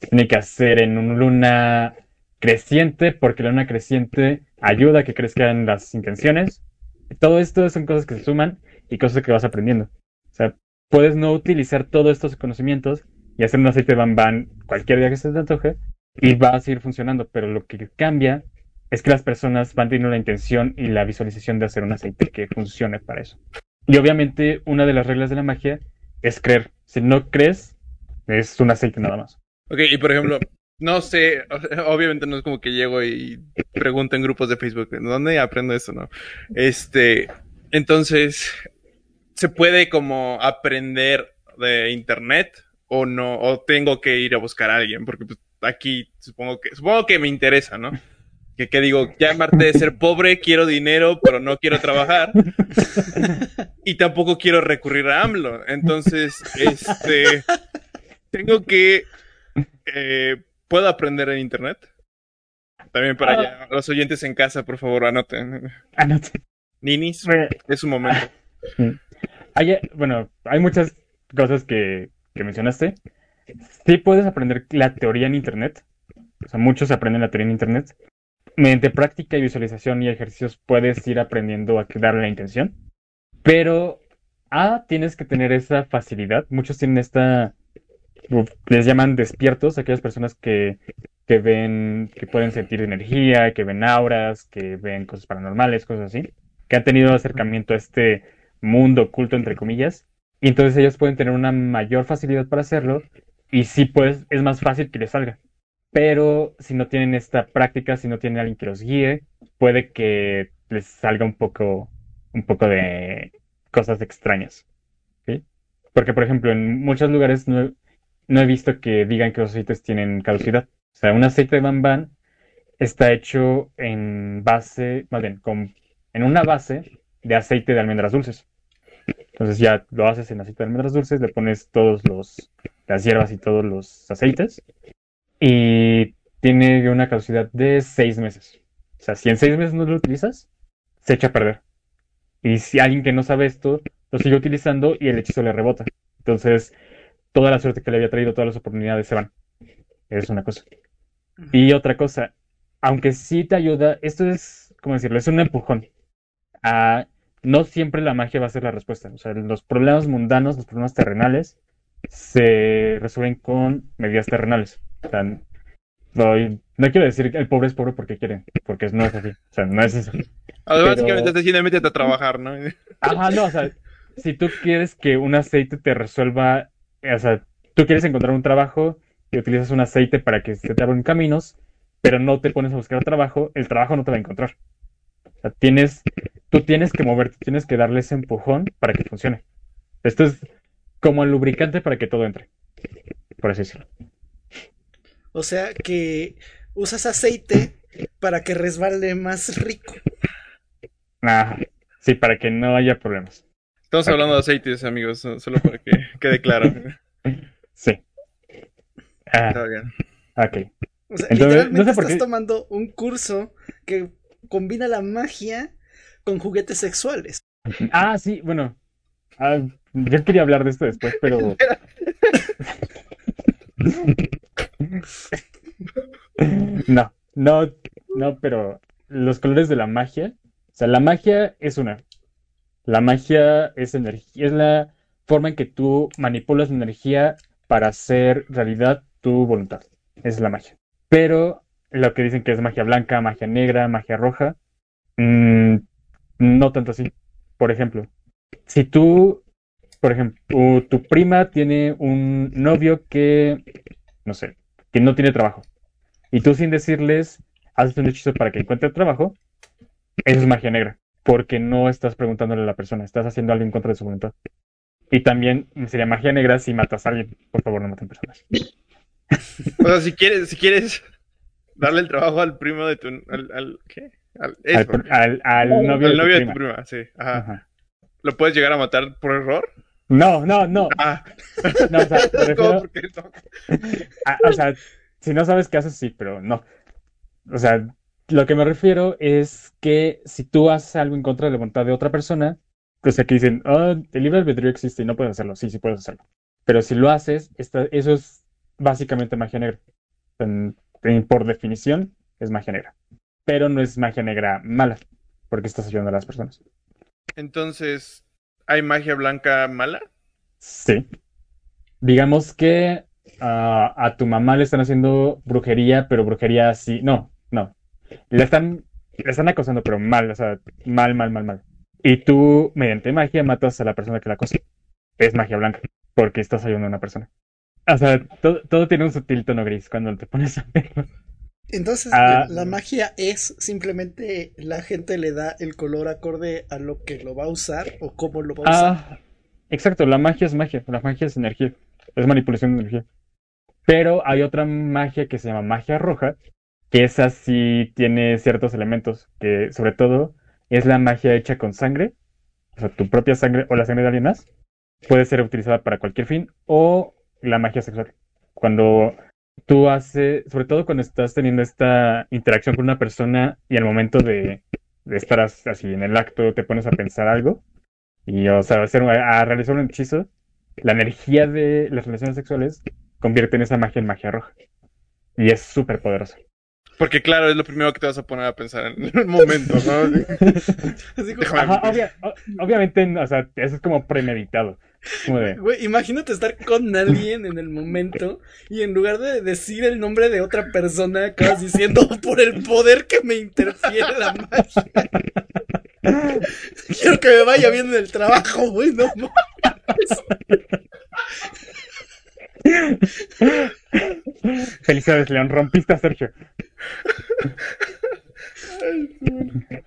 Tiene que hacer en un luna creciente porque la luna creciente ayuda a que crezcan las intenciones. Todo esto son cosas que se suman y cosas que vas aprendiendo. O sea, puedes no utilizar todos estos conocimientos y hacer un aceite de bambán cualquier día que se te antoje y va a seguir funcionando, pero lo que cambia es que las personas van teniendo la intención y la visualización de hacer un aceite que funcione para eso. Y obviamente una de las reglas de la magia es creer. Si no crees, es un aceite nada más. Ok, y por ejemplo, no sé, (laughs) obviamente no es como que llego y pregunto en grupos de Facebook, ¿dónde aprendo esto, no? Este, entonces, ¿se puede como aprender de internet o no? ¿O tengo que ir a buscar a alguien? Porque pues, aquí supongo que, supongo que me interesa, ¿no? Que, que digo, ya Marte de ser pobre, quiero dinero, pero no quiero trabajar. (laughs) Y tampoco quiero recurrir a AMLO. Entonces, este, tengo que, eh, ¿puedo aprender en internet? También para allá, los oyentes en casa, por favor, anoten. Ah, no te- Ninis, Bueno, es un momento. hay, bueno, hay muchas cosas que, que mencionaste. Sí puedes aprender la teoría en internet. O sea, muchos aprenden la teoría en internet. mediante práctica y visualización y ejercicios puedes ir aprendiendo a darle la intención. Pero A, tienes que tener esa facilidad. Muchos tienen esta, les llaman despiertos, aquellas personas que, que ven, que pueden sentir energía, que ven auras, que ven cosas paranormales, cosas así, que han tenido acercamiento a este mundo oculto, entre comillas. Y entonces ellos pueden tener una mayor facilidad para hacerlo y sí, pues es más fácil que les salga. Pero si no tienen esta práctica, si no tienen alguien que los guíe, puede que les salga un poco, un poco de cosas extrañas. ¿sí? Porque, por ejemplo, en muchos lugares no no he visto que digan que los aceites tienen caducidad. O sea, un aceite de bambán está hecho en base, más bien, con, en una base de aceite de almendras dulces. Entonces ya lo haces en aceite de almendras dulces, le pones todos los las hierbas y todos los aceites y tiene una caducidad de seis meses. O sea, si en seis meses no lo utilizas, se echa a perder. Y si alguien que no sabe esto lo sigue utilizando y el hechizo le rebota. Entonces, toda la suerte que le había traído, todas las oportunidades se van. Es una cosa. Y otra cosa, aunque sí te ayuda, esto es, ¿cómo decirlo? Es un empujón. Ah, no siempre la magia va a ser la respuesta. O sea, los problemas mundanos, los problemas terrenales, se resuelven con medidas terrenales. O sea, no, no quiero decir que el pobre es pobre porque quiere, porque no es así. O sea, no es eso. Sea, Pero- básicamente estás diciendo métete a trabajar, ¿no? Ajá, no, o sea, si tú quieres que un aceite te resuelva, o sea, tú quieres encontrar un trabajo y utilizas un aceite para que se te abran caminos, pero no te pones a buscar trabajo, el trabajo no te va a encontrar. O sea, tienes, tú tienes que moverte, tienes que darle ese empujón para que funcione. Esto es como el lubricante para que todo entre, por así decirlo. O sea que usas aceite para que resbale más rico. Ajá, sí, para que no haya problemas. Estamos hablando de aceites, amigos, so- solo para que (laughs) quede claro. Sí. Ah, Está bien. ok. O sea, Entonces, no sé por estás qué- tomando un curso que combina la magia con juguetes sexuales. (laughs) Ah, sí, bueno. Ah, yo quería hablar de esto después, pero. (laughs) No, no, no, pero los colores de la magia. O sea, la magia es una. La magia es es la forma en que tú manipulas la energía para hacer realidad tu voluntad. Es la magia. Pero lo que dicen que es magia blanca, magia negra, magia roja, mm, no tanto así. Por ejemplo, si tú, por ejemplo, tu prima tiene un novio que, no sé, que no tiene trabajo, y tú sin decirles haces un hechizo para que encuentre trabajo, eso es magia negra, porque no estás preguntándole a la persona, estás haciendo algo en contra de su voluntad. Y también sería magia negra si matas a alguien. Por favor, no maten personas. O sea, si quieres, si quieres darle el trabajo al primo de tu... ¿Al, al- qué? Al, eso, al- al novio al de tu novio de prima. tu prima, sí. Ajá. Ajá. ¿Lo puedes llegar a matar por error? No, no, no. Ah, No, o sea, (laughs) refiero-. Ah, o sea, si no sabes qué haces, sí, pero no. O sea, lo que me refiero es que si tú haces algo en contra de la voluntad de otra persona, pues aquí dicen, oh, el libre albedrío existe y no puedes hacerlo. Sí, sí puedes hacerlo. Pero si lo haces, eso es básicamente magia negra. En- en- por definición, es magia negra. Pero no es magia negra mala, porque estás ayudando a las personas. Entonces, ¿hay magia blanca mala? Sí. Digamos que ah, a tu mamá le están haciendo brujería, pero brujería así. No, no. Le están, le están acosando, pero mal, o sea, mal, mal, mal, mal. Y tú, mediante magia, matas a la persona que la acosa. Es magia blanca, porque estás ayudando a una persona. O sea, todo, todo tiene un sutil tono gris cuando te pones a verlo. Entonces, Ah. la magia es simplemente la gente le da el color acorde a lo que lo va a usar o cómo lo va a usar. Ah, exacto, la magia es magia, la magia es energía, es manipulación de energía. Pero hay otra magia que se llama magia roja, que esa sí tiene ciertos elementos, que sobre todo es la magia hecha con sangre, o sea, tu propia sangre o la sangre de alguien más, puede ser utilizada para cualquier fin, o la magia sexual. Cuando tú haces, sobre todo cuando estás teniendo esta interacción con una persona y al momento de, estar as- así en el acto te pones a pensar algo, y, o sea, hacer, a realizar un hechizo, la energía de las relaciones sexuales convierte en esa magia en magia roja. Y es súper poderosa. Porque claro, es lo primero que te vas a poner a pensar en el momento, ¿no? Así (laughs) como, Déjame- Ajá, obvia- o- obviamente, o sea, eso es como premeditado. Güey, imagínate estar con alguien en el momento y en lugar de decir el nombre de otra persona, acabas diciendo por el poder que me interfiere la magia. (laughs) Quiero que me vaya bien en el trabajo, güey, no mames. (laughs) felicidades, León, rompiste a Sergio. (laughs)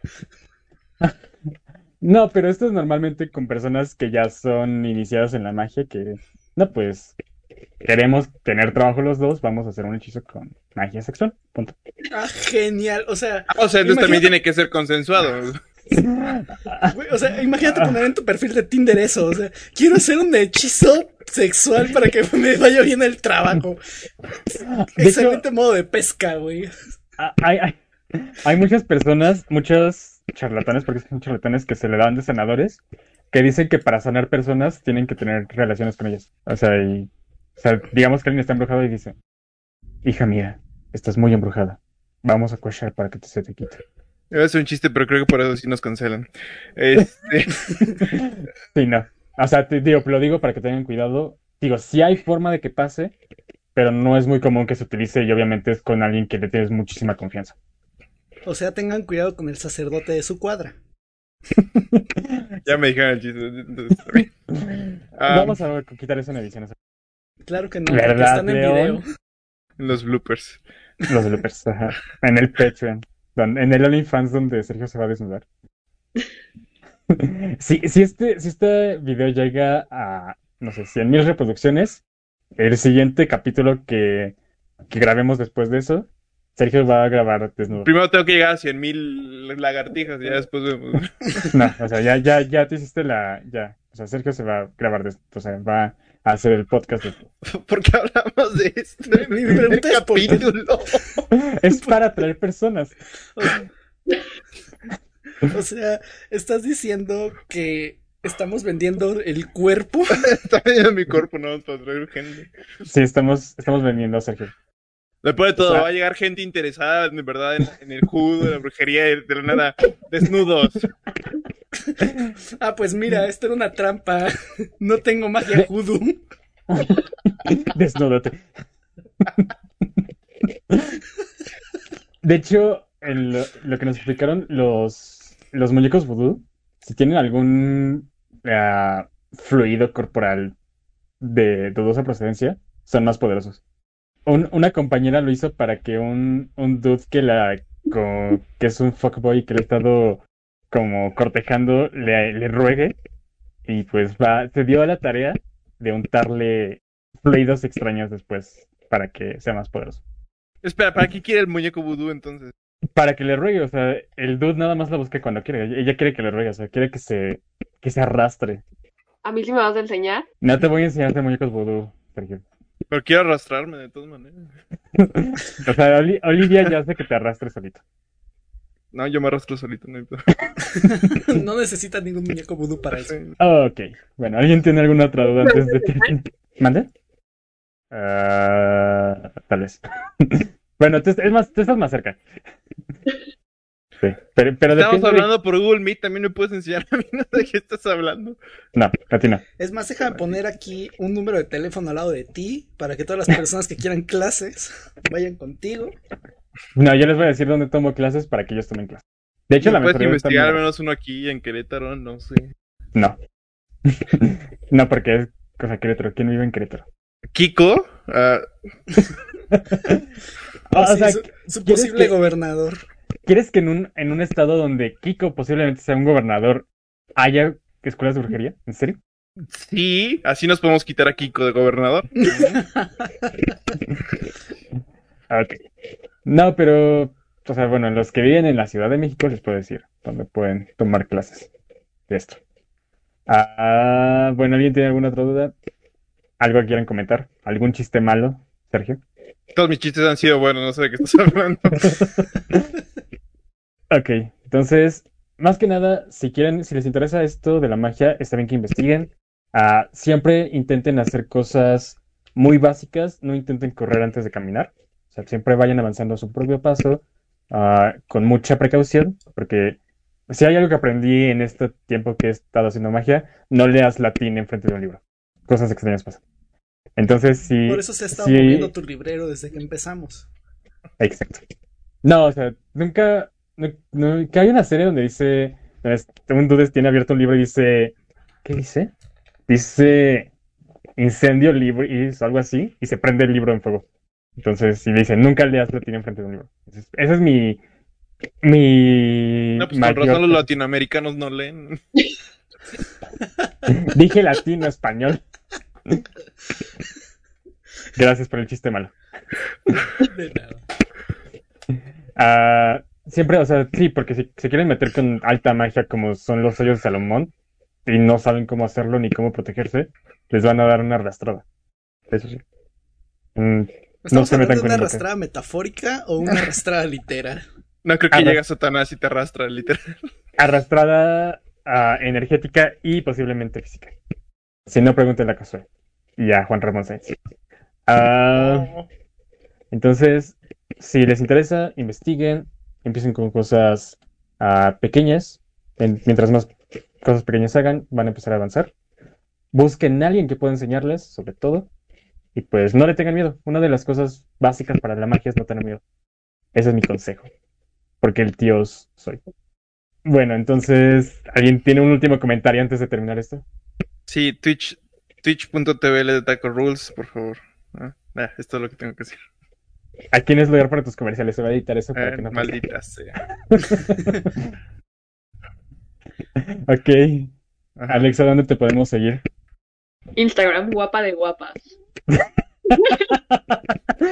No, pero esto es normalmente con personas que ya son iniciadas en la magia, que, no, pues, queremos tener trabajo los dos, vamos a hacer un hechizo con magia sexual, punto. Ah, genial. O sea, O sea, entonces también tiene que ser consensuado. (laughs) güey, o sea, imagínate poner en tu perfil de Tinder eso. O sea, quiero hacer un hechizo sexual para que me vaya bien el trabajo. (laughs) De hecho, Excelente modo de pesca, güey. Hay, hay, hay muchas personas, muchos charlatanes, porque son charlatanes que se le dan de sanadores, que dicen que para sanar personas tienen que tener relaciones con ellas. O sea, y, o sea, digamos que alguien está embrujado y dice, hija mía, estás muy embrujada. Vamos a cochar para que te, se te quite. Ser un chiste, pero creo que por eso sí nos cancelan. Este, (laughs) Sí, no. O sea, te digo, lo digo para que tengan cuidado. Digo, sí hay forma de que pase, pero no es muy común que se utilice y obviamente es con alguien que le tienes muchísima confianza. O sea, tengan cuidado con el sacerdote de su cuadra. (laughs) ya me dijeron el chiste. (laughs) Vamos a quitar eso en ediciones. Claro que no, porque ¿Verdad, están en video. Los bloopers. Los bloopers, ajá. En el Patreon. En el OnlyFans donde Sergio se va a desnudar. (laughs) (laughs) Si, si, este, si este video llega a, no sé, 100.000 reproducciones, el siguiente capítulo que, que grabemos después de eso, Sergio va a grabar desnudo. Primero tengo que llegar a 100.000 lagartijas y ya después vemos. (laughs) No, o sea, ya, ya, ya te hiciste la, ya. O sea, Sergio se va a grabar desnudo, o sea, va a hacer el podcast. desnudo. (laughs) ¿Por qué hablamos de esto Mi pregunta es capítulo? Es para atraer personas. O sea, estás diciendo que estamos vendiendo el cuerpo. (laughs) Está vendiendo mi cuerpo, no, para traer gente. Sí, estamos, estamos vendiendo a Sergio. Después de todo, O sea- va a llegar gente interesada, de verdad, en, en el judo, en la brujería, de la nada, desnudos. Ah, pues mira, esto era una trampa. No tengo magia voodoo. (laughs) Desnúdate. De hecho, en lo, lo que nos explicaron los, los muñecos vudú, si tienen algún ah, fluido corporal de dudosa procedencia, son más poderosos. Un- una compañera lo hizo para que un, un dude que la que es un fuckboy que le ha estado como cortejando le, le ruegue y pues va, se dio a la tarea de untarle fluidos extraños después para que sea más poderoso. Espera, ¿para qué quiere el muñeco vudú entonces? Para que le ruegue, o sea, el dude nada más la busca cuando quiere. Ella quiere que le ruegue, o sea, quiere que se, que se arrastre. A mí sí me vas a enseñar. No te voy a enseñar de muñecos vudú, Sergio. Pero quiero arrastrarme de todas maneras. (laughs) O sea, Oli- Olivia ya hace que te arrastre solito. No, yo me arrastro solito, no. (laughs) No necesita ningún muñeco voodoo para eso. Ok, bueno, ¿alguien tiene alguna otra duda antes de que... (laughs) ¿Mande? Ah, tal vez. Bueno, tú- es más, tú estás más cerca. (laughs) Sí, pero, pero Estamos de- hablando por Google Meet, también me puedes enseñar a mí, (laughs) no sé de qué estás hablando. No, a ti no. Es más, déjame poner aquí un número de teléfono al lado de ti para que todas las personas que quieran clases (laughs) vayan contigo. No, yo les voy a decir dónde tomo clases para que ellos tomen clases. De hecho, la ¿No puedes mejor investigar al menos uno aquí en Querétaro? No sé. No. No, porque es cosa Querétaro. ¿Quién vive en Querétaro? Kiko, Ah, o Sí, sea, su, su ¿quieres posible que- gobernador. ¿quieres que en un, en un estado donde Kiko posiblemente sea un gobernador haya escuelas de brujería? ¿En serio? sí, así nos podemos quitar a Kiko de gobernador. Ah, Ok. No, pero, o sea, bueno, los que viven en la Ciudad de México les puedo decir dónde pueden tomar clases de esto. Ah, bueno, ¿alguien tiene alguna otra duda? ¿Algo que quieran comentar? ¿Algún chiste malo, Sergio? Todos mis chistes han sido buenos, no sé de qué estás hablando. (laughs) Ok, entonces, más que nada, si quieren, si les interesa esto de la magia, está bien que investiguen. Ah, siempre intenten hacer cosas muy básicas, no intenten correr antes de caminar. O sea, siempre vayan avanzando a su propio paso, ah, con mucha precaución, porque si hay algo que aprendí en este tiempo que he estado haciendo magia, no leas latín enfrente de un libro. Cosas extrañas pasan. Entonces, sí. Por eso se ha estado sí- moviendo tu librero desde que empezamos. Exacto. No, o sea, nunca. No, no- que hay una serie donde dice. donde un dude tiene abierto un libro y dice. ¿Qué dice? Dice. Incendio libris o algo así. Y se prende el libro en fuego. Entonces, y dice, nunca leas latín enfrente de un libro. Entonces, ese es mi. Mi. No, pues con mayor- razón los latinoamericanos no leen. (laughs) Dije latino, español. (laughs) Gracias por el chiste malo. De nada. Ah, siempre, o sea, sí, porque si se quieren meter con alta magia como son los sellos de Salomón y no saben cómo hacerlo ni cómo protegerse, les van a dar una arrastrada. Eso sí. Mm, ¿Estamos se metan de una arrastrada metafórica o una (laughs) arrastrada literal? No creo que Arras- llega Satanás y te arrastra, literal. arrastrada ah, energética y posiblemente física. Si no, pregúntenle a Josué y a Juan Ramón Sáenz. Ah, Oh. Entonces, si les interesa, investiguen, empiecen con cosas ah, pequeñas. En- mientras más cosas pequeñas hagan, van a empezar a avanzar. Busquen a alguien que pueda enseñarles, sobre todo. Y pues no le tengan miedo. Una de las cosas básicas para la magia es no tener miedo. Ese es mi consejo. Porque el tío soy. Bueno, entonces, ¿alguien tiene un último comentario antes de terminar esto? Sí, Twitch, twitch.tv de Taco Rules, por favor. Ah, ah, esto es lo que tengo que decir. ¿A quién es lugar para tus comerciales? Se va a editar eso para Eh, que no maldita sea. (laughs) Ok. Ajá. Alexa, ¿dónde te podemos seguir? Instagram, guapa de guapas. (laughs)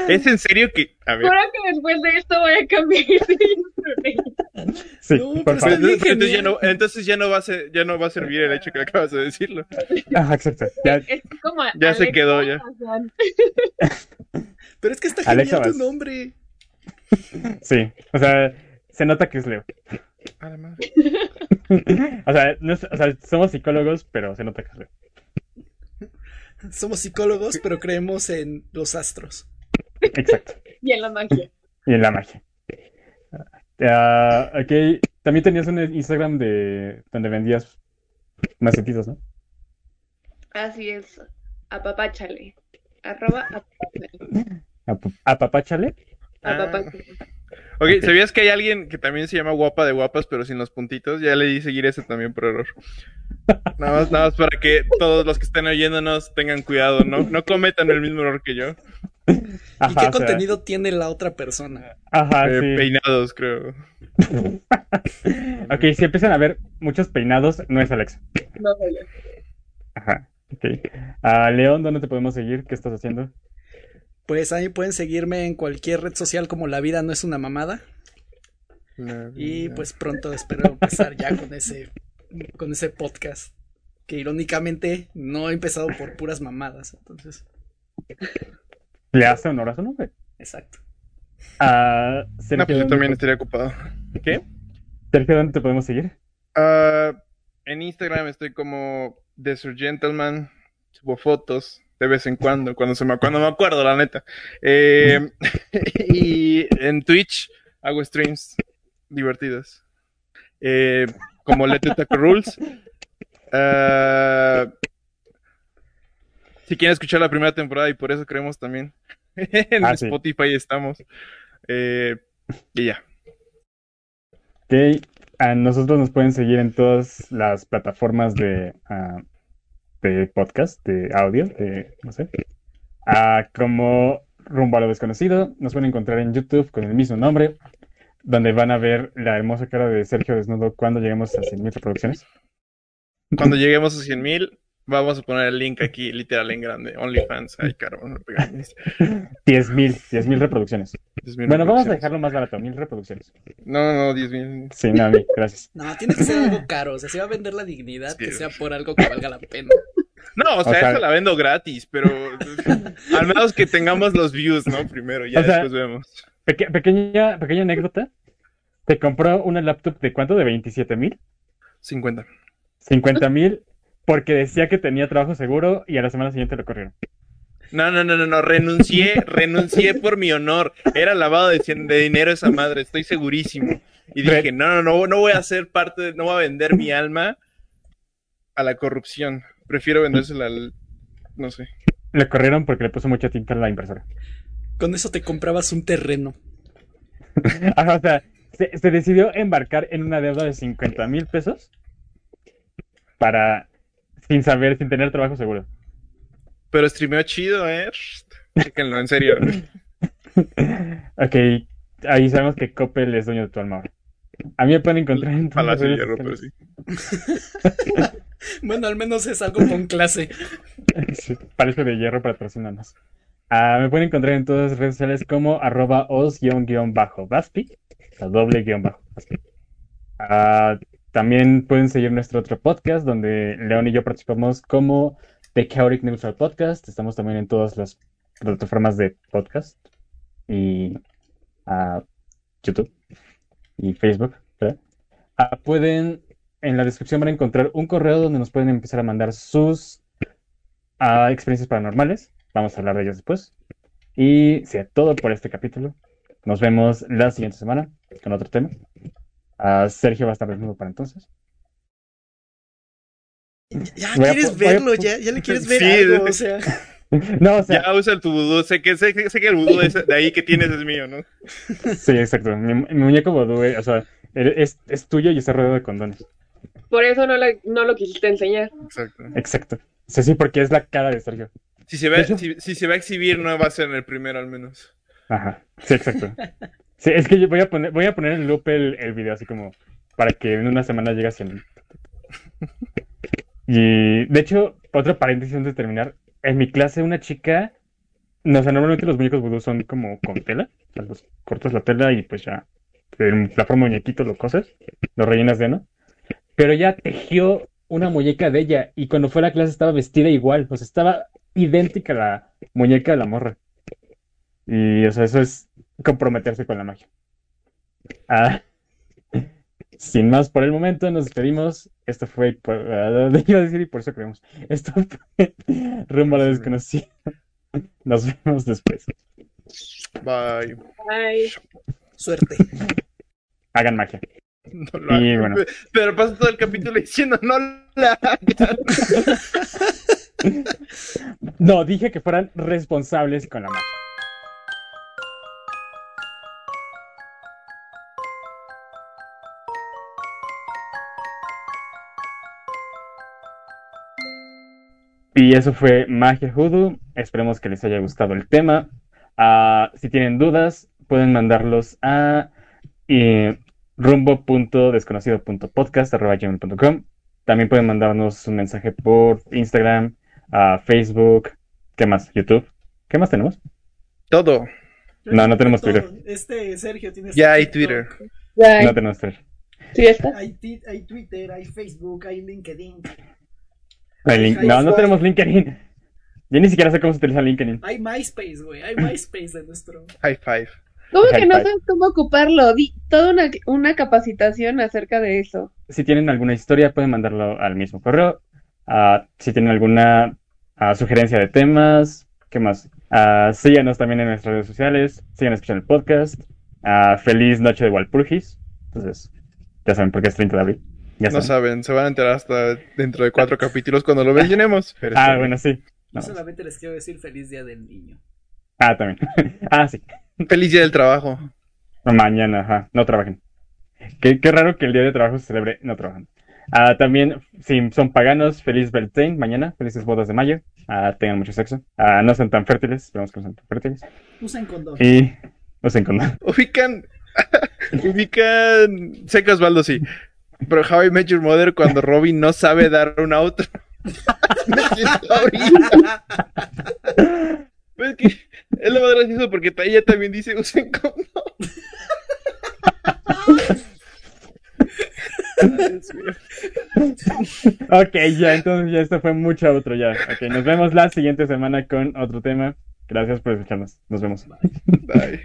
¿Es en serio que.? A ver. Juro que después de esto voy a cambiar. Sí, No, por pero favor. Entonces, entonces ya no, entonces ya no va a ser, ya no va a servir el hecho que acabas de decirlo. Ajá, exacto. Ya, Es como Ya se Alexa quedó, ya. (laughs) Pero es que está Alexa, genial tu vas. nombre. sí. O sea, se nota que es Leo. A la madre. (laughs) O sea, no o sea, somos psicólogos, pero se nota que es Leo. Somos psicólogos, pero creemos en los astros. Exacto. (laughs) Y en la magia. Y en la magia. Ah, ok. También tenías un Instagram de donde vendías macetitos, ¿no? Así es. Apapáchale. Arroba apapáchale. Ap- Apapáchale. Ah. Apapáchale. Ok, ¿sabías que hay alguien que también se llama guapa de guapas, pero sin los puntitos? Ya le di seguir ese también por error. Nada más, nada más para que todos los que estén oyéndonos tengan cuidado, no, no cometan el mismo error que yo. Ajá, ¿Y qué o sea, contenido tiene la otra persona? Ajá, Eh, sí. Peinados, creo. (laughs) Ok, si empiezan a ver muchos peinados, no es Alexa. No soy yo. Ajá, ok. Ah, León, ¿dónde te podemos seguir? ¿Qué estás haciendo? Pues ahí pueden seguirme en cualquier red social como La Vida No es una mamada. Y pues pronto espero empezar ya con ese, con ese podcast. Que irónicamente no he empezado por puras mamadas. Entonces, ¿Le hace honor a su nombre? exacto. No, Sergio, pues yo ¿dónde también te- estaría ocupado. ¿Qué? Sergio, ¿dónde te podemos seguir? Ah, en Instagram estoy como Desert Gentleman. Subo fotos de vez en cuando, cuando, se me, cuando me acuerdo, la neta. Eh, (laughs) y en Twitch hago streams divertidos. Eh, como Let the Taco Rules. Ah, si quieren escuchar la primera temporada y por eso creemos también. (laughs) en Ah, sí. Spotify estamos. Eh, y ya. Ok, a nosotros nos pueden seguir en todas las plataformas de, ah, de podcast, de audio, de, no sé. Ah, como Rumbo a lo Desconocido, nos pueden encontrar en YouTube con el mismo nombre, donde van a ver la hermosa cara de Sergio desnudo cuando lleguemos a 100.000 reproducciones. Cuando lleguemos a 100.000 vamos a poner el link aquí, literal en grande. OnlyFans. Ay, caro, me pegan. 10.000, 10.000 reproducciones. 10,000 Bueno, vamos a reproducciones. dejarlo más barato, 1.000 reproducciones. No, no, 10.000. Sí, no, a mí, gracias. No, tiene que ser algo (laughs) caro. O sea, si va a vender la dignidad, Sí. que sea por algo que valga la pena. No, o sea, O sea- esa la vendo gratis, pero (laughs) al menos que tengamos los views, ¿no? Primero, ya O sea- después vemos. Peque- pequeña, pequeña anécdota. Te compró una laptop de cuánto? ¿De 27.000? 50. 50 mil porque decía que tenía trabajo seguro y a la semana siguiente lo corrieron. No, no, no, no, no, renuncié, renuncié por mi honor. Era lavado de, de dinero esa madre, estoy segurísimo. Y dije, no, no, no, no voy a ser parte, de- no voy a vender mi alma a la corrupción. Prefiero vendérsela al, no sé. Le corrieron porque le puso mucha tinta a la impresora. Con eso te comprabas un terreno. (laughs) Ajá, o sea, se, se decidió embarcar en una deuda de 50 mil pesos para, sin saber, sin tener trabajo seguro. Pero streameó chido, eh. Chéquenlo, en serio. (laughs) Ok, ahí sabemos que Coppel es dueño de tu alma ahora. A mí me pueden encontrar en las Palacio de hierro, pero sí. (laughs) Bueno, al menos es algo con clase. Sí, Palacio de hierro patrocinanos. Ah, me pueden encontrar en todas las redes sociales como arroba os-baspi, doble guion bajo. Ah, también pueden seguir nuestro otro podcast donde León y yo participamos como The Chaotic Neutral Podcast. Estamos también en todas las plataformas de podcast y ah, YouTube y Facebook. pueden, en la descripción van a encontrar un correo donde nos pueden empezar a mandar sus experiencias paranormales. Vamos a hablar de ellas después. Y sea todo por este capítulo. Nos vemos la siguiente semana con otro tema. Ah, Sergio va a estar desnudo para entonces. Ya Voy quieres a verlo, ya, ya le quieres (laughs) ver Sí, algo, o sea. (laughs) No, o sea, Ya usa tu vudú. Sé que, sé, que- sé que el vudú de, ahí que tienes es mío, ¿no? sí, exacto. Mi, mi muñeco vodú, eh, o sea, es, es tuyo y está rodeado de condones. Por eso no, le- no lo quisiste enseñar. Exacto. Exacto. Sí, sí, porque es la cara de Sergio. Si se, va, si, si se va a exhibir, no va a ser en el primero al menos. Ajá. Sí, exacto. Sí, es que yo voy a poner, voy a poner en loop el, el video así como para que en una semana llegue a 100 mil. Y de hecho, otro paréntesis antes de terminar. En mi clase, una chica. No, o sea, normalmente los muñecos vudú son como con tela. O sea, los cortas la tela y pues ya. En la forma de muñequito lo coses. Lo rellenas de no. Pero ella tejió una muñeca de ella. Y cuando fue a la clase estaba vestida igual. O sea, estaba idéntica a la muñeca de la morra. Y o sea, eso es comprometerse con la magia. Ah, (laughs) sin más por el momento, nos despedimos. Esto fue, por- ah, (laughs) iba a decir y por eso creemos. Esto fue (laughs) Rumbo a la Desconocida. Nos vemos después. Bye. Ay. Suerte. Hagan magia. No lo Y hagan. bueno. Pero pasa todo el capítulo diciendo no la hagan. (laughs) No, dije que fueran responsables con la magia. Y eso fue Magia Hoodoo. Esperemos que les haya gustado el tema. Ah, si tienen dudas, pueden mandarlos a eh, rumbo.desconocido.podcast.com. También pueden mandarnos un mensaje por Instagram, a Facebook, ¿qué más? YouTube. ¿Qué más tenemos? Todo. No, no tenemos Todo. Twitter. Este Sergio tiene Ya hay. Twitter. Ay, No tenemos Twitter. ¿Sí está? Hay, Twitter, hay Facebook, hay LinkedIn, link- No, no tenemos LinkedIn. Yo ni siquiera sé cómo se utiliza LinkedIn. hay MySpace, güey. Hay MySpace de nuestro. High five. ¿Cómo que no sabes cómo ocuparlo? Di toda una, una capacitación acerca de eso. Si tienen alguna historia, pueden mandarlo al mismo correo. Ah, si tienen alguna ah, sugerencia de temas, ¿qué más? Ah, síganos también en nuestras redes sociales. Sigan escuchando el podcast. Feliz noche de Walpurgis. Entonces, ya saben por qué es 30 de abril. Ya No saben. saben, se van a enterar hasta dentro de cuatro capítulos cuando lo mencionemos. (laughs) Ah, bien. bueno, sí. Yo No. solamente les quiero decir feliz día del niño. Ah, también. (laughs) Ah, sí. Feliz día del trabajo. Mañana, ajá. No trabajen. Qué, qué raro que el día de trabajo se celebre no trabajando. Ah, también, si son paganos, feliz Beltane mañana. Felices bodas de mayo. Ah, tengan mucho sexo. Ah, no sean tan fértiles. Esperamos que no sean tan fértiles. Usen condón. Y usen condón. (laughs) Ubican. (laughs) Ubican. Sé que Osvaldo sí. Pero How I Met Your Mother cuando Robin no sabe dar un outro. Me siento ahorita. Pero es que es lo más gracioso porque ella también dice usen condón. (laughs) Ok, ya, entonces ya esto fue mucho otro ya. Ok, nos vemos la siguiente semana con otro tema. Gracias por escucharnos. Nos vemos. Bye.